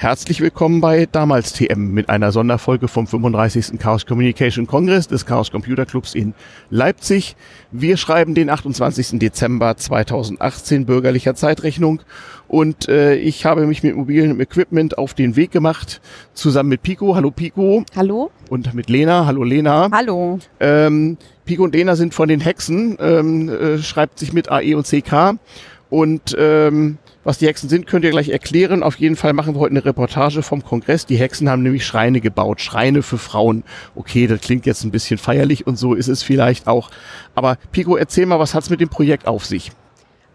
Herzlich willkommen bei Damals TM mit einer Sonderfolge vom 35. Chaos Communication Congress des Chaos Computer Clubs in Leipzig. Wir schreiben den 28. Dezember 2018 bürgerlicher Zeitrechnung und äh, ich habe mich mit mobilem Equipment auf den Weg gemacht, zusammen mit Pico. Hallo Pico. Hallo. Und mit Lena. Hallo Lena. Hallo. Ähm, Pico und Lena sind von den Hexen, ähm, äh, schreibt sich mit AE und CK und ähm, was die Hexen sind, könnt ihr gleich erklären. Auf jeden Fall machen wir heute eine Reportage vom Kongress. Die Hexen haben nämlich Schreine gebaut, Schreine für Frauen. Okay, das klingt jetzt ein bisschen feierlich und so ist es vielleicht auch. Aber Pico, erzähl mal, was hat's mit dem Projekt auf sich?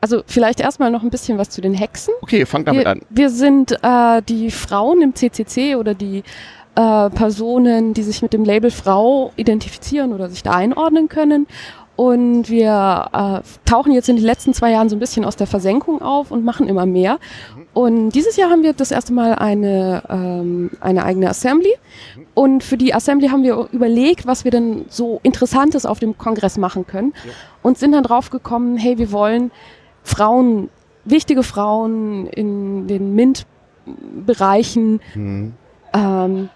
Also vielleicht erstmal noch ein bisschen was zu den Hexen. Okay, fang damit wir, an. Wir sind äh, die Frauen im CCC oder die äh, Personen, die sich mit dem Label Frau identifizieren oder sich da einordnen können. Und wir äh, tauchen jetzt in den letzten zwei Jahren so ein bisschen aus der Versenkung auf und machen immer mehr. Und dieses Jahr haben wir das erste Mal eine, ähm, eine eigene Assembly. Und für die Assembly haben wir überlegt, was wir denn so Interessantes auf dem Kongress machen können. Ja. Und sind dann drauf gekommen, hey, wir wollen Frauen, wichtige Frauen in den MINT-Bereichen mhm. ähm,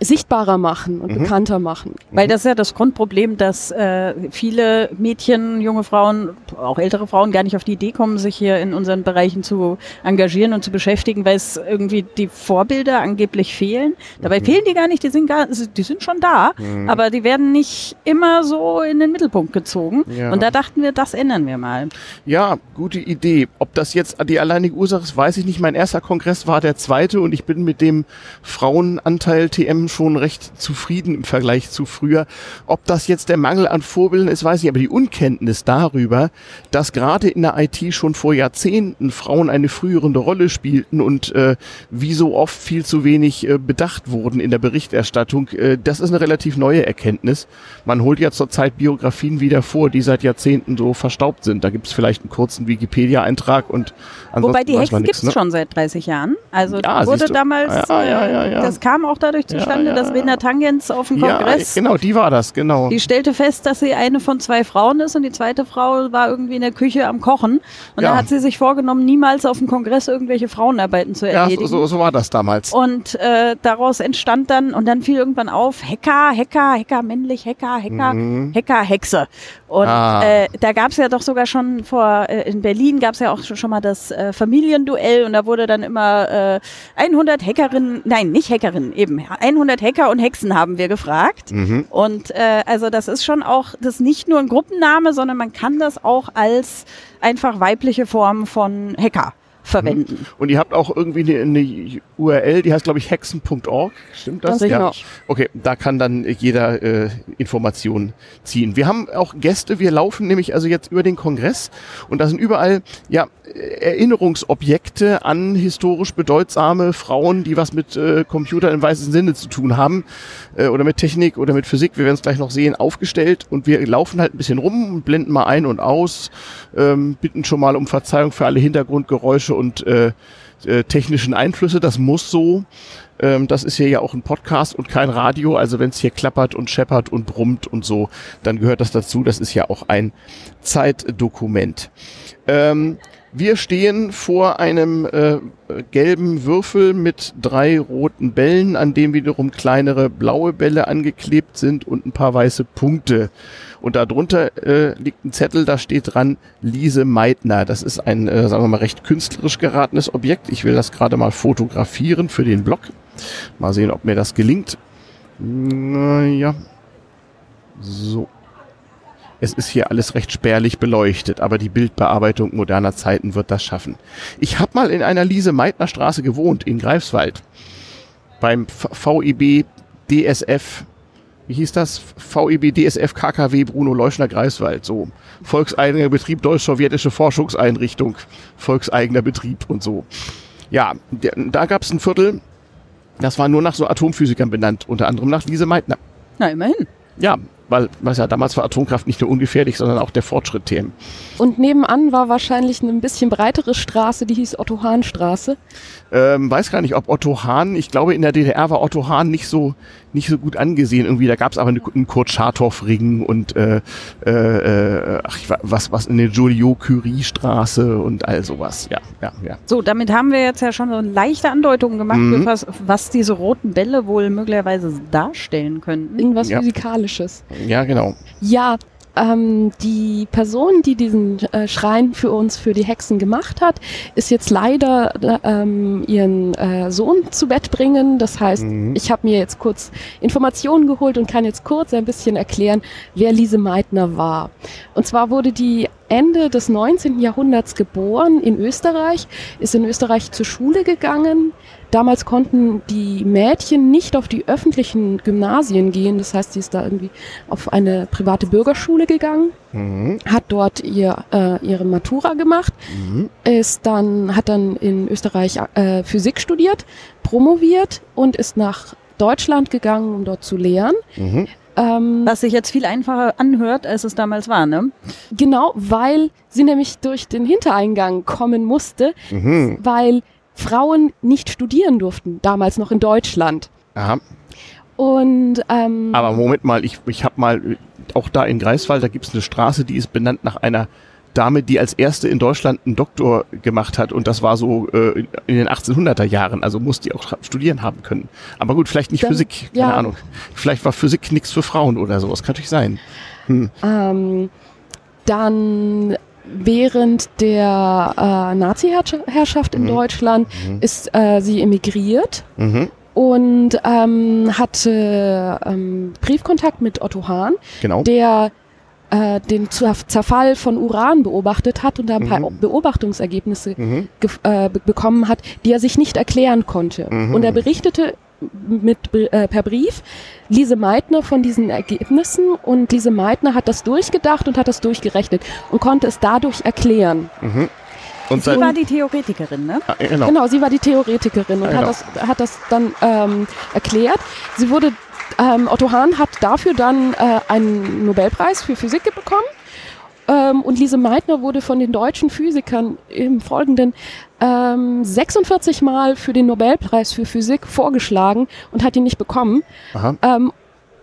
sichtbarer machen und mhm. bekannter machen. Weil das ist ja das Grundproblem, dass äh, viele Mädchen, junge Frauen, auch ältere Frauen gar nicht auf die Idee kommen, sich hier in unseren Bereichen zu engagieren und zu beschäftigen, weil es irgendwie die Vorbilder angeblich fehlen. Dabei mhm. fehlen die gar nicht, die sind gar, die sind schon da, mhm. aber die werden nicht immer so in den Mittelpunkt gezogen. Ja. Und da dachten wir, das ändern wir mal. Ja, gute Idee. Ob das jetzt die alleinige Ursache ist, weiß ich nicht. Mein erster Kongress war der zweite und ich bin mit dem Frauenanteil LTM schon recht zufrieden im Vergleich zu früher. Ob das jetzt der Mangel an Vorbildern ist, weiß ich, aber die Unkenntnis darüber, dass gerade in der IT schon vor Jahrzehnten Frauen eine frühere Rolle spielten und äh, wie so oft viel zu wenig äh, bedacht wurden in der Berichterstattung, äh, das ist eine relativ neue Erkenntnis. Man holt ja zurzeit Biografien wieder vor, die seit Jahrzehnten so verstaubt sind. Da gibt es vielleicht einen kurzen Wikipedia-Eintrag und Wobei die Hexen gibt es ne? schon seit 30 Jahren. Also ja, wurde damals, ja, ja, ja, das kam auch dadurch dadurch zustande, ja, ja. dass Wena Tangens auf dem Kongress. Ja, genau, die war das, genau. Die stellte fest, dass sie eine von zwei Frauen ist und die zweite Frau war irgendwie in der Küche am Kochen. Und da hat sie sich vorgenommen, niemals auf dem Kongress irgendwelche Frauenarbeiten zu erledigen. Ja, so, so war das damals. Und äh, daraus entstand dann, und dann fiel irgendwann auf, Hacker, Hacker, Hacker männlich, Hacker, Hacker, mhm. Hacker, Hexe. Und ah. äh, da gab es ja doch sogar schon vor, äh, in Berlin gab es ja auch schon, schon mal das äh, Familienduell und da wurde dann immer äh, 100 Hackerinnen, nein, nicht Hackerinnen, eben 100 Hacker und Hexen haben wir gefragt. Mhm. Und äh, also das ist schon auch, das ist nicht nur ein Gruppenname, sondern man kann das auch als einfach weibliche Form von Hacker verwenden. Mhm. Und ihr habt auch irgendwie eine, eine URL, die heißt, glaube ich, hexen.org. Stimmt das? das ja. Okay, da kann dann jeder äh, Informationen ziehen. Wir haben auch Gäste, wir laufen nämlich also jetzt über den Kongress und da sind überall ja Erinnerungsobjekte an historisch bedeutsame Frauen, die was mit äh, Computer im weißen Sinne zu tun haben äh, oder mit Technik oder mit Physik, wir werden es gleich noch sehen, aufgestellt und wir laufen halt ein bisschen rum, blenden mal ein und aus, ähm, bitten schon mal um Verzeihung für alle Hintergrundgeräusche und äh, äh, technischen Einflüsse. Das muss so. Ähm, das ist hier ja auch ein Podcast und kein Radio. Also wenn es hier klappert und scheppert und brummt und so, dann gehört das dazu. Das ist ja auch ein Zeitdokument. Ähm, wir stehen vor einem äh, gelben Würfel mit drei roten Bällen, an dem wiederum kleinere blaue Bälle angeklebt sind und ein paar weiße Punkte. Und darunter äh, liegt ein Zettel, da steht dran Lise Meitner. Das ist ein, äh, sagen wir mal, recht künstlerisch geratenes Objekt. Ich will das gerade mal fotografieren für den Blog. Mal sehen, ob mir das gelingt. Naja. So. Es ist hier alles recht spärlich beleuchtet, aber die Bildbearbeitung moderner Zeiten wird das schaffen. Ich habe mal in einer Lise Meitner Straße gewohnt, in Greifswald. Beim VIB DSF, wie hieß das? VIB DSF KKW Bruno Leuschner Greifswald. So. Volkseigener Betrieb Deutsch-Sowjetische Forschungseinrichtung. Volkseigener Betrieb und so. Ja, da gab es ein Viertel, das war nur nach so Atomphysikern benannt, unter anderem nach Lise Meitner. Na, immerhin. Ja, weil was ja damals war Atomkraft nicht nur ungefährlich, sondern auch der Fortschritt Themen. Und nebenan war wahrscheinlich eine ein bisschen breitere Straße, die hieß Otto-Hahn-Straße. Ähm, weiß gar nicht, ob Otto Hahn, ich glaube in der DDR war Otto Hahn nicht so nicht so gut angesehen irgendwie. Da gab es aber eine, einen Kurt Schartoff-Ring und äh, äh, äh ach, was was in der Joliot-Curie-Straße und all sowas. Ja, ja, ja. So, damit haben wir jetzt ja schon so leichte Andeutungen gemacht, mhm. was, was diese roten Bälle wohl möglicherweise darstellen könnten. Irgendwas ja. Physikalisches. Ja, genau. Ja, ähm, die Person, die diesen äh, Schrein für uns, für die Hexen gemacht hat, ist jetzt leider äh, ähm, ihren äh, Sohn zu Bett bringen. Das heißt, mhm. ich habe mir jetzt kurz Informationen geholt und kann jetzt kurz ein bisschen erklären, wer Lise Meitner war. Und zwar wurde die Ende des 19. Jahrhunderts geboren in Österreich, ist in Österreich zur Schule gegangen. Damals konnten die Mädchen nicht auf die öffentlichen Gymnasien gehen. Das heißt, sie ist da irgendwie auf eine private Bürgerschule gegangen, mhm. hat dort ihr, äh, ihre Matura gemacht, mhm. ist dann, hat dann in Österreich äh, Physik studiert, promoviert und ist nach Deutschland gegangen, um dort zu lehren. Mhm. Ähm, Was sich jetzt viel einfacher anhört, als es damals war, ne? Genau, weil sie nämlich durch den Hintereingang kommen musste, mhm. weil Frauen nicht studieren durften, damals noch in Deutschland. Aha. Und ähm, aber Moment mal, ich, ich habe mal auch da in Greifswald, da gibt es eine Straße, die ist benannt nach einer Dame, die als erste in Deutschland einen Doktor gemacht hat und das war so äh, in den 1800er Jahren, also muss die auch studieren haben können. Aber gut, vielleicht nicht Dann, Physik, keine ja. Ahnung. Vielleicht war Physik nichts für Frauen oder so, das kann natürlich sein. Hm. Ähm, dann während der äh, Nazi-Herrschaft in mhm. Deutschland mhm. ist äh, sie emigriert. Mhm und ähm, hatte ähm, Briefkontakt mit Otto Hahn, genau. der äh, den Zerfall von Uran beobachtet hat und da ein paar mhm. Beobachtungsergebnisse mhm. äh, bekommen hat, die er sich nicht erklären konnte. Mhm. Und er berichtete mit, äh, per Brief Lise Meitner von diesen Ergebnissen und Lise Meitner hat das durchgedacht und hat das durchgerechnet und konnte es dadurch erklären. Mhm. Und sie war die Theoretikerin, ne? Ah, genau. genau. sie war die Theoretikerin und genau. hat, das, hat das dann ähm, erklärt. Sie wurde ähm, Otto Hahn hat dafür dann äh, einen Nobelpreis für Physik bekommen. Ähm, und Lise Meitner wurde von den deutschen Physikern im Folgenden ähm, 46 Mal für den Nobelpreis für Physik vorgeschlagen und hat ihn nicht bekommen. Ähm,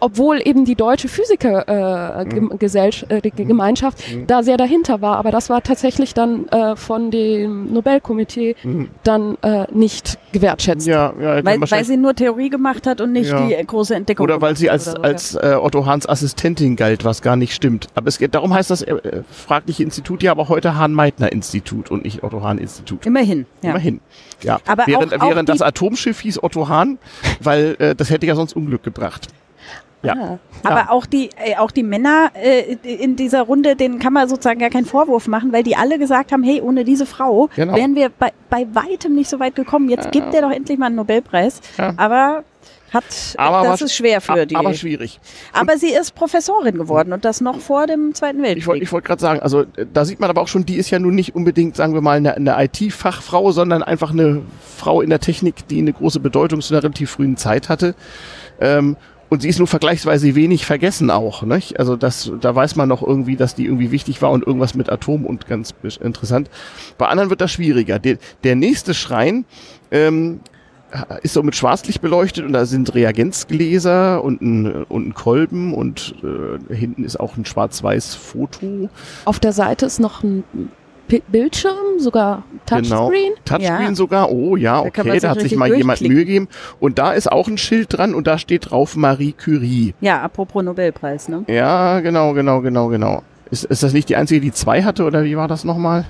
obwohl eben die deutsche Physikergemeinschaft äh, äh, Gemeinschaft mhm. da sehr dahinter war. Aber das war tatsächlich dann äh, von dem Nobelkomitee mhm. dann äh, nicht gewertschätzt. Ja, ja, weil, weil sie nur Theorie gemacht hat und nicht ja. die große Entdeckung. Oder weil sie als, so, als äh, Otto Hahns Assistentin galt, was gar nicht stimmt. Aber es geht, darum heißt das äh, fragliche Institut ja aber heute Hahn-Meitner-Institut und nicht Otto Hahn-Institut. Immerhin. Ja. Immerhin. Ja. Aber während, auch, während auch das Atomschiff hieß Otto Hahn, weil äh, das hätte ja sonst Unglück gebracht. Ja. Ah. Aber ja. auch die äh, auch die Männer äh, in dieser Runde, denen kann man sozusagen gar keinen Vorwurf machen, weil die alle gesagt haben, hey, ohne diese Frau genau. wären wir bei, bei weitem nicht so weit gekommen. Jetzt gibt der doch endlich mal einen Nobelpreis. Aber hat aber das ist schwer für die. Aber schwierig. Aber sie ist Professorin geworden und das noch vor dem Zweiten Weltkrieg. Ich wollte ich wollt gerade sagen, also da sieht man aber auch schon, die ist ja nun nicht unbedingt, sagen wir mal, eine, eine IT-Fachfrau, sondern einfach eine Frau in der Technik, die eine große Bedeutung zu einer relativ frühen Zeit hatte. Ähm, und sie ist nur vergleichsweise wenig vergessen auch. Nicht? Also das, da weiß man noch irgendwie, dass die irgendwie wichtig war und irgendwas mit Atom und ganz interessant. Bei anderen wird das schwieriger. Der, der nächste Schrein ähm, ist so mit Schwarzlicht beleuchtet und da sind Reagenzgläser und ein, und ein Kolben und äh, hinten ist auch ein schwarz-weiß Foto. Auf der Seite ist noch ein Bildschirm, sogar Touchscreen. Genau. Touchscreen ja. sogar. Oh ja, okay, da, da hat sich mal jemand Mühe gegeben. Und da ist auch ein Schild dran und da steht drauf Marie Curie. Ja, apropos Nobelpreis, ne? Ja, genau, genau, genau, genau. Ist, ist das nicht die einzige, die zwei hatte oder wie war das nochmal?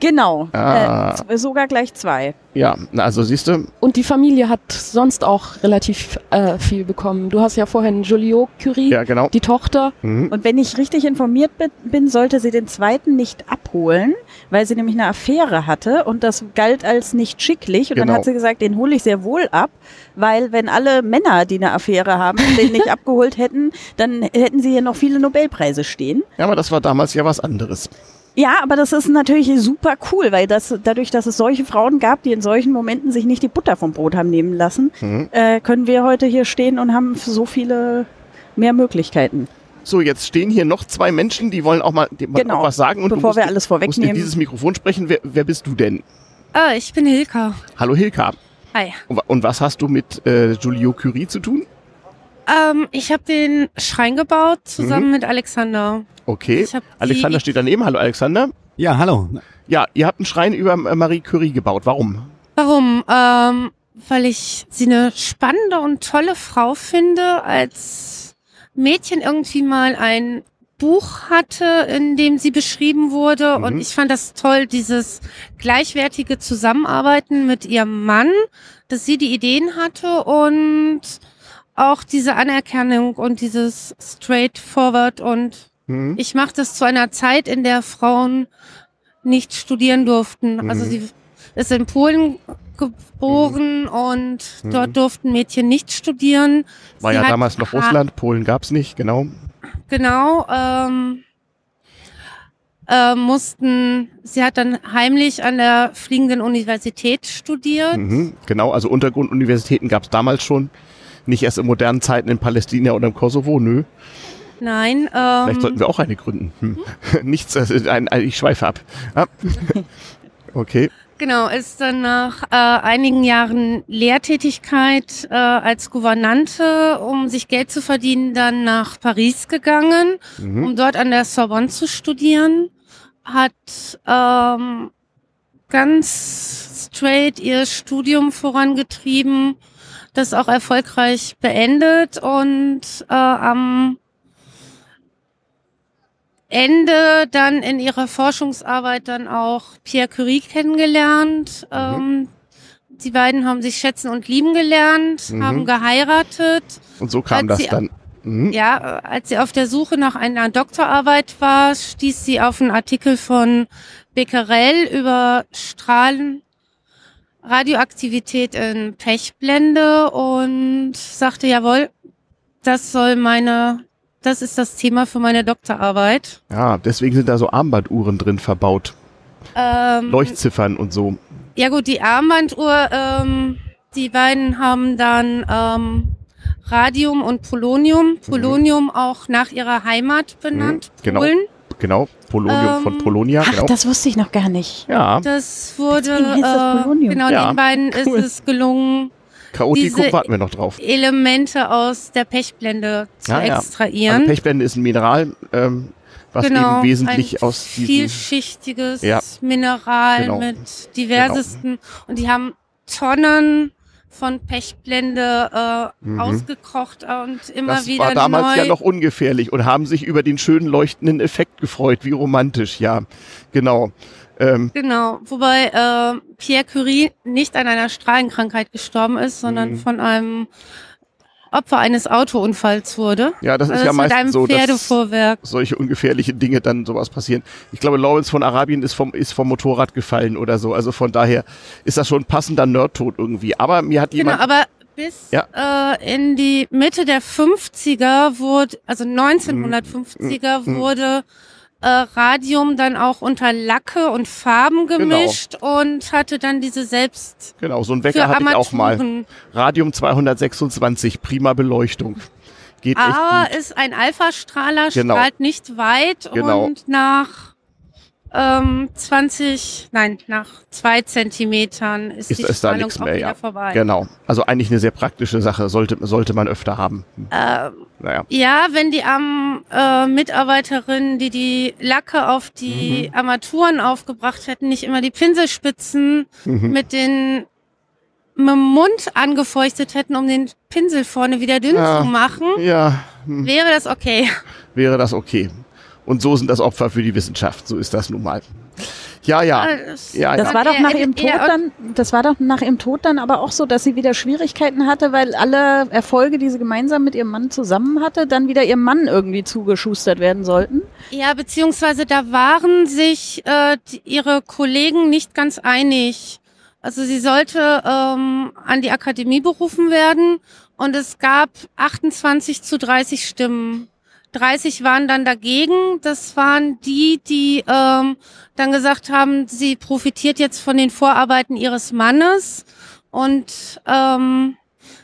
Genau, ah. äh, sogar gleich zwei. Ja, also siehst du. Und die Familie hat sonst auch relativ äh, viel bekommen. Du hast ja vorhin Joliot Curie, ja, genau. die Tochter. Mhm. Und wenn ich richtig informiert bin, sollte sie den zweiten nicht abholen, weil sie nämlich eine Affäre hatte und das galt als nicht schicklich. Und genau. dann hat sie gesagt, den hole ich sehr wohl ab, weil wenn alle Männer, die eine Affäre haben, den nicht abgeholt hätten, dann hätten sie hier noch viele Nobelpreise stehen. Ja, aber das war damals ja was anderes. Ja, aber das ist natürlich super cool, weil das dadurch, dass es solche Frauen gab, die in solchen Momenten sich nicht die Butter vom Brot haben nehmen lassen, mhm. äh, können wir heute hier stehen und haben so viele mehr Möglichkeiten. So, jetzt stehen hier noch zwei Menschen, die wollen auch mal, die wollen Genau. auch was sagen. Und Bevor du musst, wir alles musst in vorwegnehmen. dieses Mikrofon sprechen. Wer, wer bist du denn? Ah, ich bin Hilka. Hallo Hilka. Hi. Und wa- Und was hast du mit äh, Julio Curie zu tun? Ähm, ich habe den Schrein gebaut zusammen mit Alexander. Okay. Alexander steht daneben. Hallo Alexander. Ja, hallo. Ja, ihr habt einen Schrein über äh, Marie Curie gebaut. Warum? Warum? Ähm, weil ich sie eine spannende und tolle Frau finde. Als Mädchen irgendwie mal ein Buch hatte, in dem sie beschrieben wurde. Mhm. Und ich fand das toll, dieses gleichwertige Zusammenarbeiten mit ihrem Mann, dass sie die Ideen hatte und auch diese Anerkennung und dieses straightforward und Hm? ich mache das zu einer Zeit, in der Frauen nicht studieren durften. Mhm. Also sie ist in Polen geboren und Mhm. dort durften Mädchen nicht studieren. War Sie ja damals noch Russland, Polen gab's nicht, genau. Genau. Ähm, äh, mussten, sie hat dann heimlich an der Fliegenden Universität studiert. Mhm, genau, also Untergrunduniversitäten gab's damals schon. Nicht erst in modernen Zeiten in Palästina oder im Kosovo, nö. Nein, Vielleicht sollten ähm, wir auch eine gründen. Hm. Nichts, das ist ein, ein, ich schweife ab. Ja. Okay. genau, ist dann nach äh, einigen Jahren Lehrtätigkeit äh, als Gouvernante, um sich Geld zu verdienen, dann nach Paris gegangen. Mhm. um dort an der Sorbonne zu studieren, hat ähm, ganz straight ihr Studium vorangetrieben, das auch erfolgreich beendet und äh, am Ende dann in ihrer Forschungsarbeit dann auch Pierre Curie kennengelernt. Ähm, die beiden haben sich schätzen und lieben gelernt, Mhm. haben geheiratet. Und so kam Als das dann. Mhm. Ja, als sie auf der Suche nach einer Doktorarbeit war, stieß sie auf einen Artikel von Becquerel über Strahlen, Radioaktivität in Pechblende und sagte, jawohl, das soll meine, das ist das Thema für meine Doktorarbeit. Ja, deswegen sind da so Armbanduhren drin verbaut. Ähm, Leuchtziffern und so. Ja gut, die Armbanduhr, ähm, die beiden haben dann ähm, Radium und Polonium. Polonium auch nach ihrer Heimat benannt, Mhm, genau. Polen. Genau. Polonium Ähm, von Polonia. Ach, Genau. das wusste ich noch gar nicht. Ja. Das wurde, das äh, Polonium. genau, Ja, den beiden cool. ist es gelungen, Chaotikum diese- warten wir noch drauf. Elemente aus der Pechblende zu Ja, ja. extrahieren. Also Pechblende ist ein Mineral, ähm, was genau, eben wesentlich ein aus diesen... vielschichtiges Ja. Mineral Genau. mit diversesten und die haben Tonnen von Pechblende äh, Mhm. ausgekocht und immer Das wieder war damals neu. ja noch ungefährlich und haben sich über den schönen leuchtenden Effekt gefreut. Wie romantisch, ja. Genau. Ähm, Genau, wobei äh, Pierre Curie nicht an einer Strahlenkrankheit gestorben ist, sondern Mhm. von einem Opfer eines Autounfalls wurde. ja, das ist Also ja mit einem meistens so, dass Pferdefuhrwerk. solche ungefährliche Dinge dann sowas passieren. Ich glaube, Lawrence von Arabien ist vom, ist vom Motorrad gefallen oder so. Also von daher ist das schon ein passender Nerdtod irgendwie. Aber mir hat Genau, jemand... aber bis Ja. äh, in die Mitte der 50er wurde, also 1950er Mhm. wurde äh, Radium dann auch unter Lacke und Farben Genau. gemischt und hatte dann diese selbst Genau, so ein Wecker hatte ich auch mal. Radium 226, prima Beleuchtung. Geht Aber gut. ist ein Alphastrahler, Genau. strahlt nicht weit Genau. und nach ähm, 20, nein, nach zwei Zentimetern ist, Ist, die ist da Strahlung nichts auch mehr, wieder ja. vorbei. Genau. Also eigentlich eine sehr praktische Sache, sollte, sollte man öfter haben. Ähm, Naja. Ja, wenn die am äh, Mitarbeiterinnen, die die Lacke auf die Armaturen aufgebracht hätten, nicht immer die Pinselspitzen Mhm. mit den mit dem Mund angefeuchtet hätten, um den Pinsel vorne wieder dünn Ja. zu machen, Ja, hm, wäre das okay. wäre das okay. Und so sind das Opfer für die Wissenschaft. So ist das nun mal. Ja, ja. Das, Ja, Das ja. war doch nach Eher- ihrem Tod dann, das war doch nach ihrem Tod dann aber auch so, dass sie wieder Schwierigkeiten hatte, weil alle Erfolge, die sie gemeinsam mit ihrem Mann zusammen hatte, dann wieder ihrem Mann irgendwie zugeschustert werden sollten. Ja, beziehungsweise da waren sich äh, die, ihre Kollegen nicht ganz einig. Also sie sollte ähm, an die Akademie berufen werden und es gab 28 zu 30 Stimmen. 30 waren dann dagegen. Das waren die, die ähm, dann gesagt haben, sie profitiert jetzt von den Vorarbeiten ihres Mannes und ähm,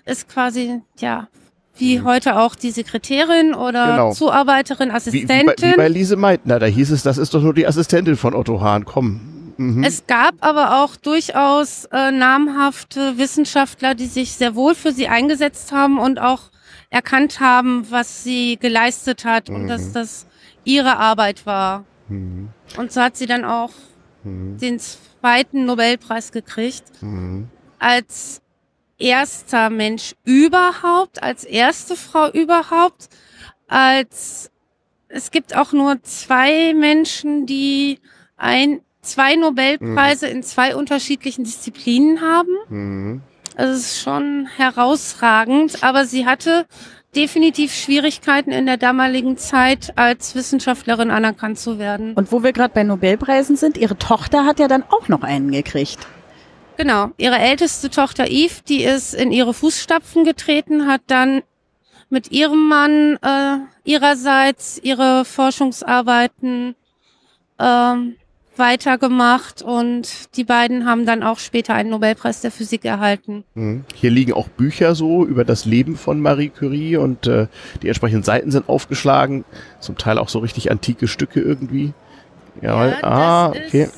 ist quasi ja wie mhm. heute auch die Sekretärin oder genau. Zuarbeiterin, Assistentin. Wie, wie, bei, wie bei Lise Meitner, da hieß es, das ist doch nur die Assistentin von Otto Hahn, komm. Mhm. Es gab aber auch durchaus äh, namhafte Wissenschaftler, die sich sehr wohl für sie eingesetzt haben und auch erkannt haben, was sie geleistet hat mhm. und dass mhm. das ihre Arbeit war. Mhm. Und so hat sie dann auch mhm. den zweiten Nobelpreis gekriegt. Mhm. Als erster Mensch überhaupt, als erste Frau überhaupt, als es gibt auch nur zwei Menschen, die ein, zwei Nobelpreise mhm. in zwei unterschiedlichen Disziplinen haben. Also es ist schon herausragend, aber sie hatte definitiv Schwierigkeiten in der damaligen Zeit als Wissenschaftlerin anerkannt zu werden. Und wo wir gerade bei Nobelpreisen sind, ihre Tochter hat ja dann auch noch einen gekriegt. Genau, ihre älteste Tochter Eve, die ist in ihre Fußstapfen getreten, hat dann mit ihrem Mann äh, ihrerseits ihre Forschungsarbeiten ähm, weitergemacht und die beiden haben dann auch später einen Nobelpreis der Physik erhalten. Mhm. Hier liegen auch Bücher so über das Leben von Marie Curie und äh, die entsprechenden Seiten sind aufgeschlagen, zum Teil auch so richtig antike Stücke irgendwie. Ja, ja ah, okay.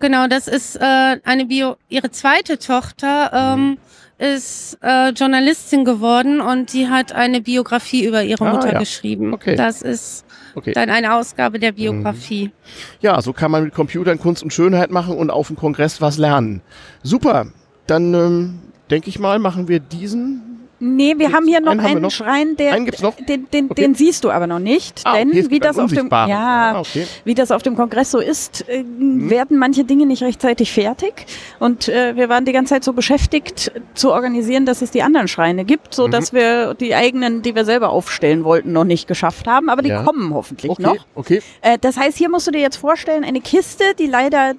Genau, das ist äh, eine Bio. Ihre zweite Tochter ähm, mhm. ist äh, Journalistin geworden und die hat eine Biografie über ihre ah, Mutter ja. geschrieben. Okay. Das ist Okay. Dann eine Ausgabe der Biografie. Mhm. Ja, so kann man mit Computern Kunst und Schönheit machen und auf dem Kongress was lernen. Super. Dann ähm, denke ich mal, machen wir diesen Nee, wir haben hier noch einen, einen noch? Schrein, der, einen gibt's noch? Den, den, okay. den siehst du aber noch nicht, ah, denn okay, wie das auf dem, ja, ah, okay. wie das auf dem Kongress so ist, äh, mhm. werden manche Dinge nicht rechtzeitig fertig und äh, wir waren die ganze Zeit so beschäftigt zu organisieren, dass es die anderen Schreine gibt, so mhm. dass wir die eigenen, die wir selber aufstellen wollten, noch nicht geschafft haben, aber die ja. kommen hoffentlich noch. Okay. Äh, das heißt, hier musst du dir jetzt vorstellen, eine Kiste, die leider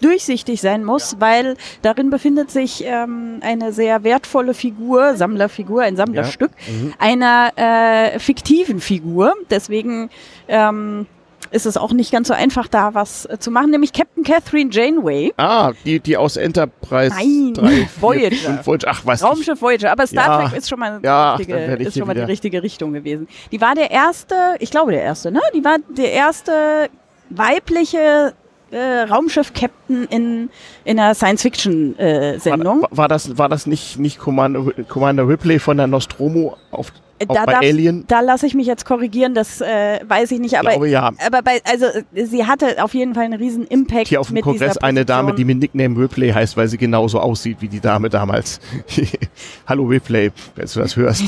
durchsichtig sein muss, weil darin befindet sich ähm, eine sehr wertvolle Figur, Sammlerfigur, ein Sammlerstück, ja. mhm. einer äh, fiktiven Figur. Deswegen ähm, ist es auch nicht ganz so einfach, da was äh, zu machen, nämlich Captain Catherine Janeway. Ah, die, die aus Enterprise Nein, 3, 4, Voyager. Voyager. Ach, was Raumschiff Voyager, aber Star ja. Trek ist schon mal, ja, richtige, ist schon mal die richtige Richtung gewesen. Die war der erste, ich glaube der erste, ne? Die war der erste weibliche äh, Raumschiff-Captain in, in einer Science-Fiction-Sendung. Äh, war, war, das, war das nicht, nicht Commander, Commander Ripley von der Nostromo auf auch da, bei darf, Alien? Da lasse ich mich jetzt korrigieren, das äh, weiß ich nicht. Aber, ich glaube, ja. aber bei, also sie hatte auf jeden Fall einen riesen Impact. Hier auf dem Kongress eine Dame, die mit Nickname Ripley heißt, weil sie genauso aussieht wie die Dame damals. Hallo Ripley, wenn du das hörst.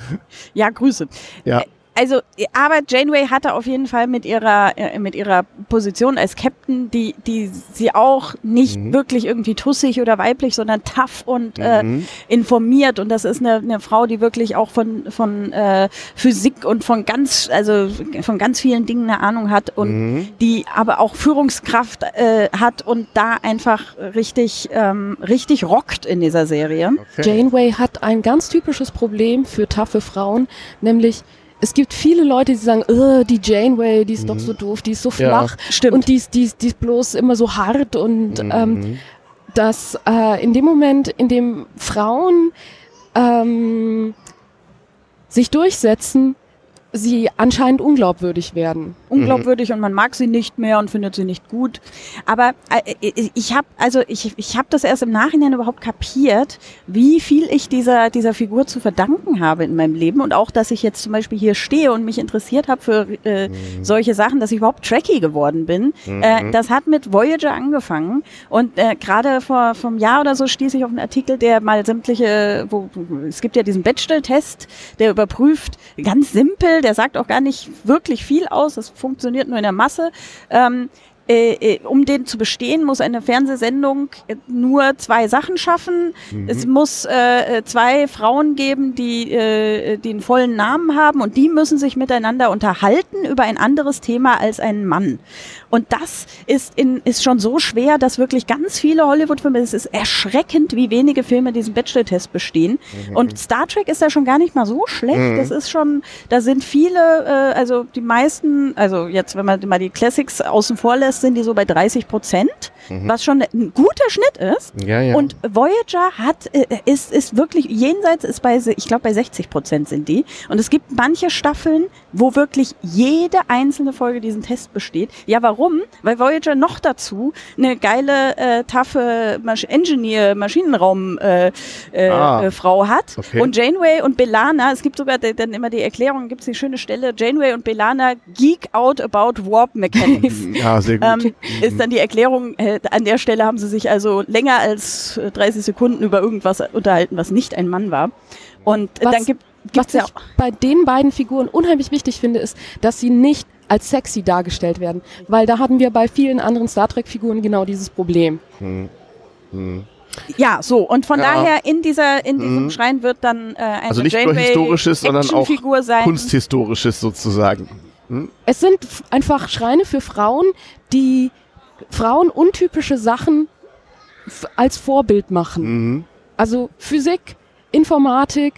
ja, Grüße. Ja. Also, aber Janeway hatte auf jeden Fall mit ihrer, äh, mit ihrer Position als Captain, die, die sie auch nicht mhm. wirklich irgendwie tussig oder weiblich, sondern tough und äh, mhm. äh, informiert. Und das ist eine, eine Frau, die wirklich auch von, von äh, Physik und von ganz, also von ganz vielen Dingen eine Ahnung hat und mhm. die aber auch Führungskraft äh, hat und da einfach richtig, ähm, richtig rockt in dieser Serie. Okay. Janeway hat ein ganz typisches Problem für taffe Frauen, nämlich es gibt viele Leute, die sagen, die Janeway, die ist mhm. doch so doof, die ist so flach ja, stimmt. und die ist, die, ist, die ist bloß immer so hart und mhm. ähm, dass äh, in dem Moment, in dem Frauen ähm, sich durchsetzen, sie anscheinend unglaubwürdig werden. Unglaubwürdig mhm. und man mag sie nicht mehr und findet sie nicht gut. Aber äh, äh ich habe also ich, ich habe das erst im Nachhinein überhaupt kapiert, wie viel ich dieser dieser Figur zu verdanken habe in meinem Leben und auch, dass ich jetzt zum Beispiel hier stehe und mich interessiert habe für äh, mhm. solche Sachen, dass ich überhaupt Trekkie geworden bin. Mhm. Äh, das hat mit Voyager angefangen und äh, gerade vor vom Jahr oder so stieß ich auf einen Artikel, der mal sämtliche, wo es gibt ja diesen Bachelor-Test, der überprüft ganz simpel der sagt auch gar nicht wirklich viel aus, das funktioniert nur in der Masse. Ähm, äh, äh, um den zu bestehen, muss eine Fernsehsendung nur zwei Sachen schaffen. Mhm. Es muss äh, zwei Frauen geben, die, äh, einen vollen Namen haben und die müssen sich miteinander unterhalten über ein anderes Thema als ein Mann. Und das ist, in, ist schon so schwer, dass wirklich ganz viele Hollywood-Filme, es ist erschreckend, wie wenige Filme diesen Bachelor-Test bestehen. Mhm. Und Star Trek ist ja schon gar nicht mal so schlecht. Mhm. Das ist schon, da sind viele, äh, also die meisten, also jetzt, wenn man mal die Classics außen vor lässt, sind die so bei 30 Prozent, mhm. was schon ein guter Schnitt ist. Ja, ja. Und Voyager hat, äh, ist, ist wirklich, jenseits ist bei, ich glaube bei 60 Prozent sind die. Und es gibt manche Staffeln, wo wirklich jede einzelne Folge diesen Test besteht. Ja, warum? Weil Voyager noch dazu eine geile, äh, taffe Masch Engineer, Maschinenraum äh, äh, ah, äh, Frau hat. Okay. Und Janeway und Belana, es gibt sogar dann immer die Erklärung, gibt es die schöne Stelle, Janeway und Belana geek out about warp mechanics. ja, sehr gut. Ähm, ist dann die Erklärung, äh, an der Stelle haben sie sich also länger als 30 Sekunden über irgendwas unterhalten, was nicht ein Mann war. Und was, dann gibt was ich bei den beiden Figuren unheimlich wichtig finde, ist, dass sie nicht als sexy dargestellt werden. Weil da hatten wir bei vielen anderen Star Trek-Figuren genau dieses Problem. Hm. Hm. Ja, so und von ja. daher in dieser in diesem hm. Schrein wird dann äh, eine also nicht Janeway nur historisches, sondern auch sein. kunsthistorisches sozusagen. Hm? Es sind einfach Schreine für Frauen, die Frauen untypische Sachen als Vorbild machen. Mhm. Also Physik, Informatik,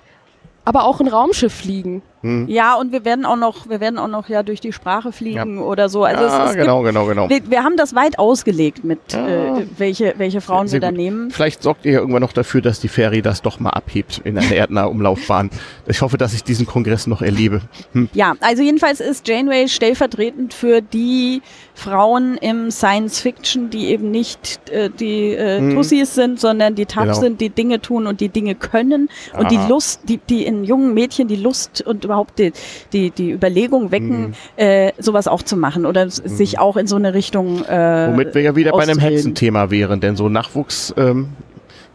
aber auch ein Raumschiff fliegen. Hm. Ja, und wir werden auch noch, wir werden auch noch ja durch die Sprache fliegen ja. oder so. Also ja, es, es genau, gibt, genau, genau. Wir, wir, haben das weit ausgelegt mit ja. äh, welche, welche Frauen Sehr wir da nehmen. Vielleicht sorgt ihr ja irgendwann noch dafür, dass die Ferry das doch mal abhebt in einer erdnahe Umlaufbahn. Ich hoffe, dass ich diesen Kongress noch erlebe. Hm. Ja, also jedenfalls ist Janeway stellvertretend für die Frauen im Science Fiction, die eben nicht äh, die äh, hm. Tussis sind, sondern die tough genau. sind, die Dinge tun und die Dinge können und Aha. die Lust, die, die in jungen Mädchen die Lust und überhaupt die, die, die Überlegung wecken, mhm. äh, sowas auch zu machen oder mhm. sich auch in so eine Richtung. Äh, Womit wir ja wieder bei einem Hexenthema wären, denn so Nachwuchs. Ähm,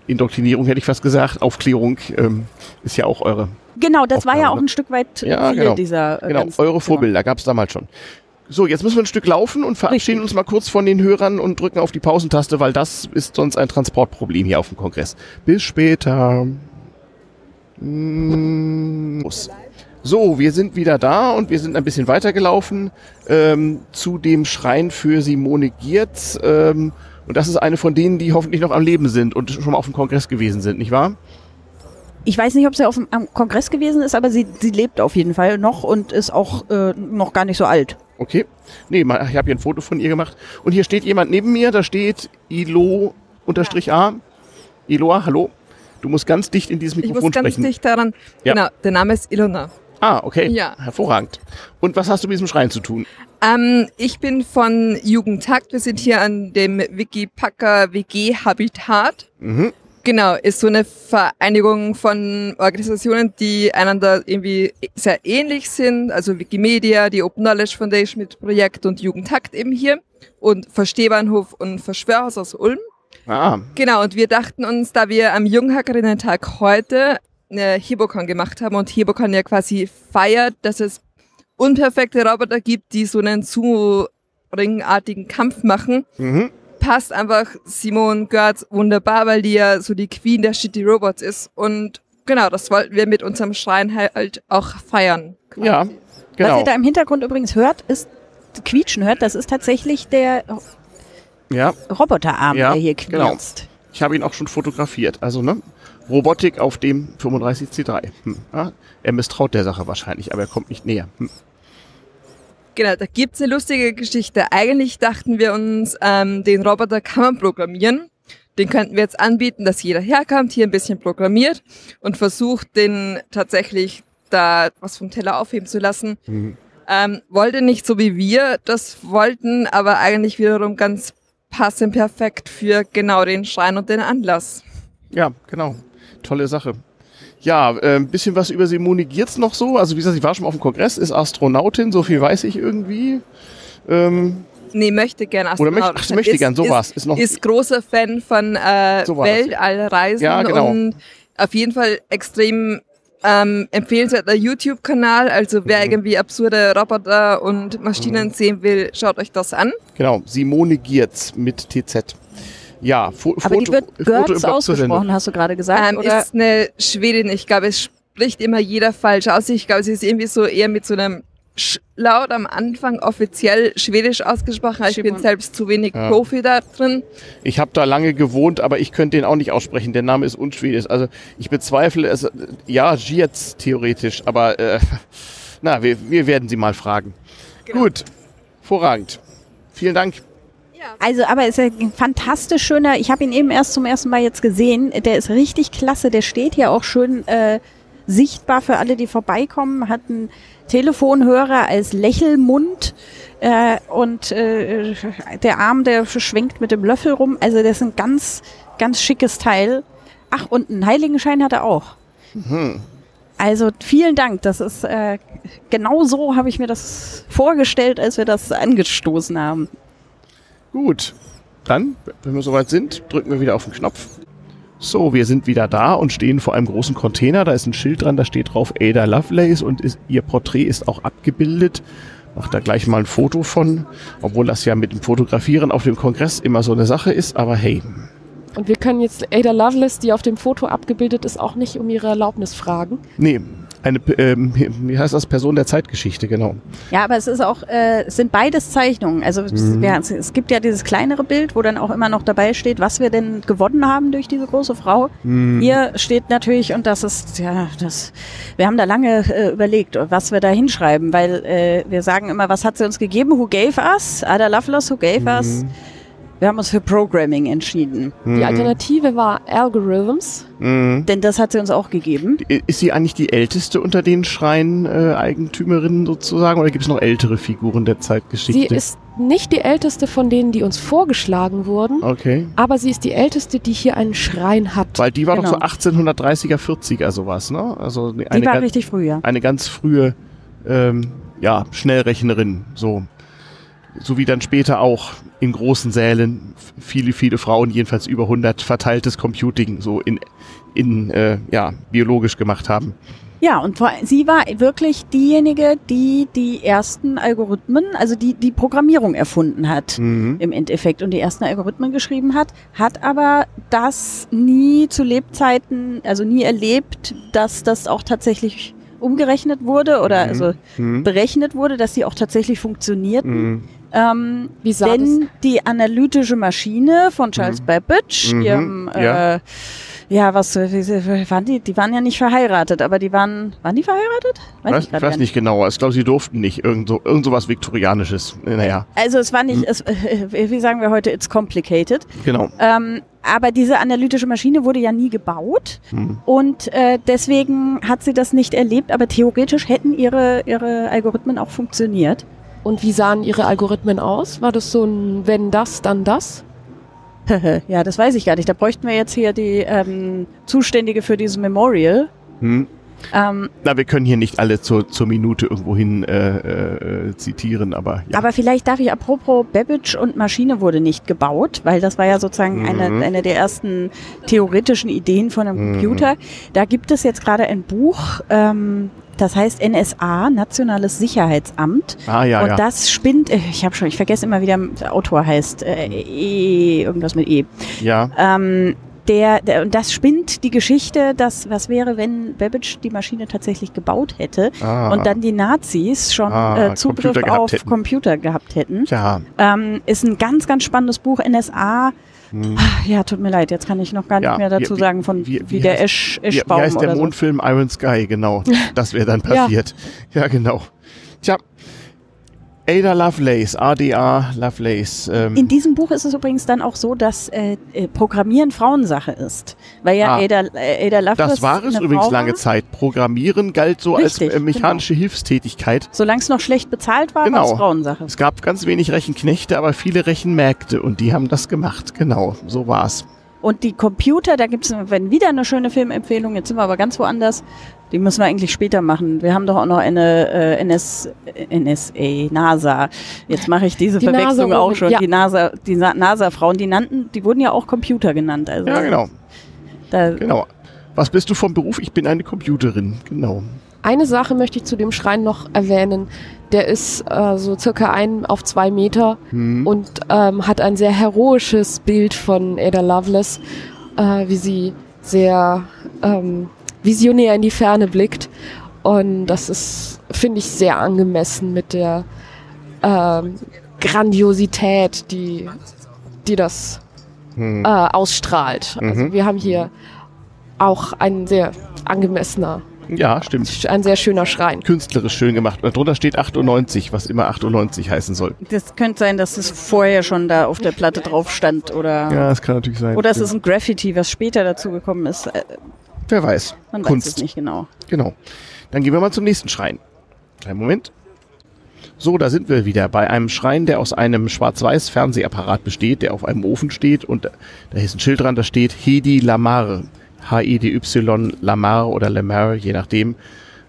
Indoktrinierung hätte ich fast gesagt, Aufklärung ähm, ist ja auch eure. Genau, das Aufgabe. war ja auch ein Stück weit ja, viel genau. dieser. Äh, genau, eure. Vorbilder gab es damals schon. So, jetzt müssen wir ein Stück laufen und verabschieden Richtig. uns mal kurz von den Hörern und drücken auf die Pausentaste, weil das ist sonst ein Transportproblem hier auf dem Kongress. Bis später. Mm, muss. So, wir sind wieder da und wir sind ein bisschen weitergelaufen ähm, zu dem Schrein für Simone Giertz. Ähm, und das ist eine von denen, die hoffentlich noch am Leben sind und schon mal auf dem Kongress gewesen sind, nicht wahr? Ich weiß nicht, ob sie auf dem Kongress gewesen ist, aber sie, sie lebt auf jeden Fall noch und ist auch äh, noch gar nicht so alt. Okay. Nee, ich habe hier ein Foto von ihr gemacht. Und hier steht jemand neben mir, da steht Ilo unterstrich A. Iloa, hallo. Du musst ganz dicht in dieses Mikrofon sprechen. Ich muss ganz dicht daran. Ja. Genau, der Name ist Ilona. Ah, okay. Ja. Hervorragend. Und was hast du mit diesem Schrein zu tun? Ähm, ich bin von Jugendtakt. Wir sind hier an dem Wikipacker WG Habitat. Mhm. Genau, ist so eine Vereinigung von Organisationen, die einander irgendwie sehr ähnlich sind. Also Wikimedia, die Open Knowledge Foundation mit Projekt und Jugendtakt eben hier und Verstehbahnhof und Verschwörhaus aus Ulm. Ah. Genau, und wir dachten uns, da wir am Junghackerinnen-Tag heute eine Hebocon gemacht haben und Hebocon ja quasi feiert, dass es unperfekte Roboter gibt, die so einen Sumo-Ringartigen Kampf machen. Mhm passt einfach Simon Götz wunderbar, weil die ja so die Queen der Shitty Robots ist. Und genau, das wollten wir mit unserem Schrein halt auch feiern. Quasi. Ja, genau. Was ihr da im Hintergrund übrigens hört, ist quietschen hört, das ist tatsächlich der ja. Roboterarm, ja, der hier quietscht. Genau. Ich habe ihn auch schon fotografiert. Also, ne? Robotik auf dem 35C3. Hm. Ja, er misstraut der Sache wahrscheinlich, aber er kommt nicht näher. Hm. Genau, da gibt's eine lustige Geschichte. Eigentlich dachten wir uns, ähm, den Roboter kann man programmieren. Den könnten wir jetzt anbieten, dass jeder herkommt, hier ein bisschen programmiert und versucht, den tatsächlich da was vom Teller aufheben zu lassen. Mhm. Ähm, wollte nicht so wie wir das wollten, aber eigentlich wiederum ganz passend perfekt für genau den Schrein und den Anlass. Ja, genau. Tolle Sache. Ja, äh, ein bisschen was über Simone Giertz noch so. Also wie gesagt, sie war schon auf dem Kongress, ist Astronautin, so viel weiß ich irgendwie. Ähm, nee, möchte gerne Astronautin. Oder möchte, ach, möchte ist, gern, sowas. Ist, ist, noch, ist großer Fan von äh, so Weltallreisen ja, genau. und auf jeden Fall extrem ähm, empfehlenswerter YouTube-Kanal. Also wer mhm. irgendwie absurde Roboter und Maschinen mhm. sehen will, schaut euch das an. Genau, Simone Giertz mit TZ. Ja, Fo Aber Foto, die wird Götz ausgesprochen, hast du gerade gesagt, ähm, oder? ist eine Schwedin. Ich glaube, es spricht immer jeder falsch aus. Ich glaube, sie ist irgendwie so eher mit so einem laut am Anfang offiziell Schwedisch ausgesprochen. Ich bin selbst zu wenig ja. Profi da drin. Ich habe da lange gewohnt, aber ich könnte den auch nicht aussprechen. Der Name ist unschwedisch. Also ich bezweifle es. Ja, Gietz theoretisch, aber äh, na, wir, wir werden sie mal fragen. Genau. Gut, vorragend. Vielen Dank. Also, aber es ist ein fantastisch schöner, ich habe ihn eben erst zum ersten Mal jetzt gesehen, der ist richtig klasse, der steht hier auch schön äh, sichtbar für alle, die vorbeikommen, hat einen Telefonhörer als Lächelmund äh, und äh, der Arm, der schwenkt mit dem Löffel rum, also das ist ein ganz, ganz schickes Teil. Ach, und einen Heiligenschein hat er auch. Mhm. Also vielen Dank. Das ist äh, genau so habe ich mir das vorgestellt, als wir das angestoßen haben. Gut, dann, wenn wir soweit sind, drücken wir wieder auf den Knopf. So, wir sind wieder da und stehen vor einem großen Container. Da ist ein Schild dran, da steht drauf Ada Lovelace und ist, ihr Porträt ist auch abgebildet. Macht da gleich mal ein Foto von, obwohl das ja mit dem Fotografieren auf dem Kongress immer so eine Sache ist, aber hey. Und wir können jetzt Ada Lovelace, die auf dem Foto abgebildet ist, auch nicht um ihre Erlaubnis fragen. Nee, eine, ähm, wie heißt das, Person der Zeitgeschichte, genau. Ja, aber es ist auch, äh, es sind beides Zeichnungen. Also mhm. es, gibt ja dieses kleinere Bild, wo dann auch immer noch dabei steht, was wir denn gewonnen haben durch diese große Frau. Mhm. Hier steht natürlich, und das ist, ja, das, wir haben da lange äh, überlegt, was wir da hinschreiben, weil äh, wir sagen immer, was hat sie uns gegeben? Who gave us? Ada Lovelace, who gave mhm. us? Wir haben uns für Programming entschieden. Mhm. Die Alternative war Algorithms. Mhm. Denn das hat sie uns auch gegeben. Ist sie eigentlich die älteste unter den Schrein-Eigentümerinnen äh, sozusagen oder gibt es noch ältere Figuren der Zeitgeschichte? Sie ist nicht die älteste von denen, die uns vorgeschlagen wurden. Okay. Aber sie ist die älteste, die hier einen Schrein hat. Weil die war genau. doch so 1830er, 40er sowas, ne? Also eine, die war richtig früh, ja. Eine ganz frühe, ähm, ja, Schnellrechnerin, so so wie dann später auch in großen Sälen viele, viele Frauen, jedenfalls über 100, verteiltes Computing so in, in äh, ja, biologisch gemacht haben. Ja, und sie war wirklich diejenige, die die ersten Algorithmen, also die die Programmierung erfunden hat mhm. im Endeffekt und die ersten Algorithmen geschrieben hat, hat aber das nie zu Lebzeiten, also nie erlebt, dass das auch tatsächlich umgerechnet wurde oder mhm. also mhm. berechnet wurde, dass sie auch tatsächlich funktionierten. Mhm. Ähm, das? die analytische Maschine von Charles mhm. Babbage, mhm. ihrem ja. Äh, ja, was wie, waren die? Die waren ja nicht verheiratet, aber die waren, waren die verheiratet? Weiß weiß, ich weiß nicht genau. Ich glaube, sie durften nicht. Irgend so, irgend so was Viktorianisches. Naja. Also es war nicht, mhm. es, wie sagen wir heute, it's complicated. Genau. Ähm, aber diese analytische Maschine wurde ja nie gebaut mhm. und äh, deswegen hat sie das nicht erlebt. Aber theoretisch hätten ihre, ihre Algorithmen auch funktioniert. Und wie sahen Ihre Algorithmen aus? War das so ein wenn das, dann das? ja, das weiß ich gar nicht. Da bräuchten wir jetzt hier die ähm, Zuständige für dieses Memorial. Hm. Ähm, Na, wir können hier nicht alle zur, zur Minute irgendwohin äh, äh, zitieren, aber ja. Aber vielleicht darf ich, apropos Babbage und Maschine wurde nicht gebaut, weil das war ja sozusagen mhm. eine, eine der ersten theoretischen Ideen von einem mhm. Computer. Da gibt es jetzt gerade ein Buch, ähm, das heißt NSA, Nationales Sicherheitsamt. Ah, ja, und ja. das spinnt, äh, ich habe schon, ich vergesse immer, wie der Autor heißt, äh, e, irgendwas mit E. Ja. Ähm, der, der, und das spinnt die Geschichte, dass was wäre, wenn Babbage die Maschine tatsächlich gebaut hätte ah, und dann die Nazis schon ah, äh, Zugriff Computer auf hätten. Computer gehabt hätten. Ja. Ähm, ist ein ganz, ganz spannendes Buch, NSA hm. Ja, tut mir leid, jetzt kann ich noch gar nicht ja, mehr dazu wie, sagen, von wie, wie, wie der Esch, Eschbaum wie, wie heißt der Mondfilm so. Iron Sky, genau. Das wäre dann passiert. Ja. ja, genau. Tja, Ada Lovelace, ADA Lovelace. Ähm. In diesem Buch ist es übrigens dann auch so, dass äh, äh, Programmieren Frauensache ist. Weil ja ah, Ada, äh, Ada Lovelace. Das war es übrigens Frau lange war. Zeit. Programmieren galt so Richtig, als äh, mechanische genau. Hilfstätigkeit. Solange es noch schlecht bezahlt war, genau. war es Frauensache. Es gab ganz wenig Rechenknechte, aber viele Rechenmärkte und die haben das gemacht. Genau, so war's. Und die Computer, da gibt es wieder eine schöne Filmempfehlung, jetzt sind wir aber ganz woanders. Die müssen wir eigentlich später machen. Wir haben doch auch noch eine äh, NS, NSA, NASA. Jetzt mache ich diese die Verwechslung NASA auch schon. Ja. Die NASA, die NASA-Frauen, die nannten, die wurden ja auch Computer genannt. Also, ja, genau. genau. Was bist du vom Beruf? Ich bin eine Computerin, genau. Eine Sache möchte ich zu dem Schrein noch erwähnen. Der ist äh, so circa ein auf zwei Meter mhm. und ähm, hat ein sehr heroisches Bild von Ada Lovelace, äh, wie sie sehr ähm, visionär in die Ferne blickt. Und das ist, finde ich, sehr angemessen mit der ähm, Grandiosität, die, die das mhm. äh, ausstrahlt. Also mhm. wir haben hier auch ein sehr angemessener Ja, stimmt. Ein sehr schöner Schrein. Künstlerisch schön gemacht. Darunter steht 98, was immer 98 heißen soll. Das könnte sein, dass es vorher schon da auf der Platte drauf stand oder. Ja, das kann natürlich sein. Oder es ist ein Graffiti, was später dazugekommen ist. Wer weiß. Man Kunst. weiß es nicht genau. Genau. Dann gehen wir mal zum nächsten Schrein. Kleinen Moment. So, da sind wir wieder bei einem Schrein, der aus einem schwarz-weiß Fernsehapparat besteht, der auf einem Ofen steht und da ist ein Schild dran, da steht Hedi Lamar. H-E-D-Y Lamar oder Lamar, je nachdem.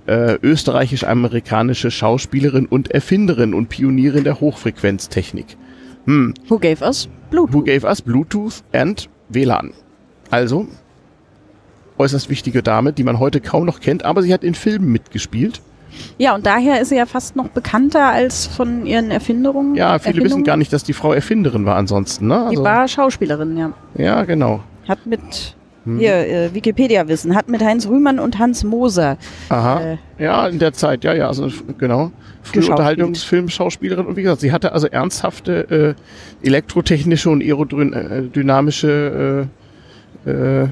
Äh, österreichisch-amerikanische Schauspielerin und Erfinderin und Pionierin der Hochfrequenztechnik. Hm. Who gave us Bluetooth? Who gave us Bluetooth and WLAN. Also, äußerst wichtige Dame, die man heute kaum noch kennt, aber sie hat in Filmen mitgespielt. Ja, und daher ist sie ja fast noch bekannter als von ihren Erfindungen. Ja, viele wissen gar nicht, dass die Frau Erfinderin war ansonsten. Ne? die Also, war Schauspielerin, ja. ja, genau. Hat mit, Hm. hier, äh, Wikipedia-Wissen, hat mit Heinz Rühmann und Hans Moser. Aha. Äh, ja, in der Zeit, ja, ja, also genau. Frühe Geschauspielt. Unterhaltungsfilmschauspielerin und wie gesagt, sie hatte also ernsthafte äh, elektrotechnische und aerodynamische äh, äh,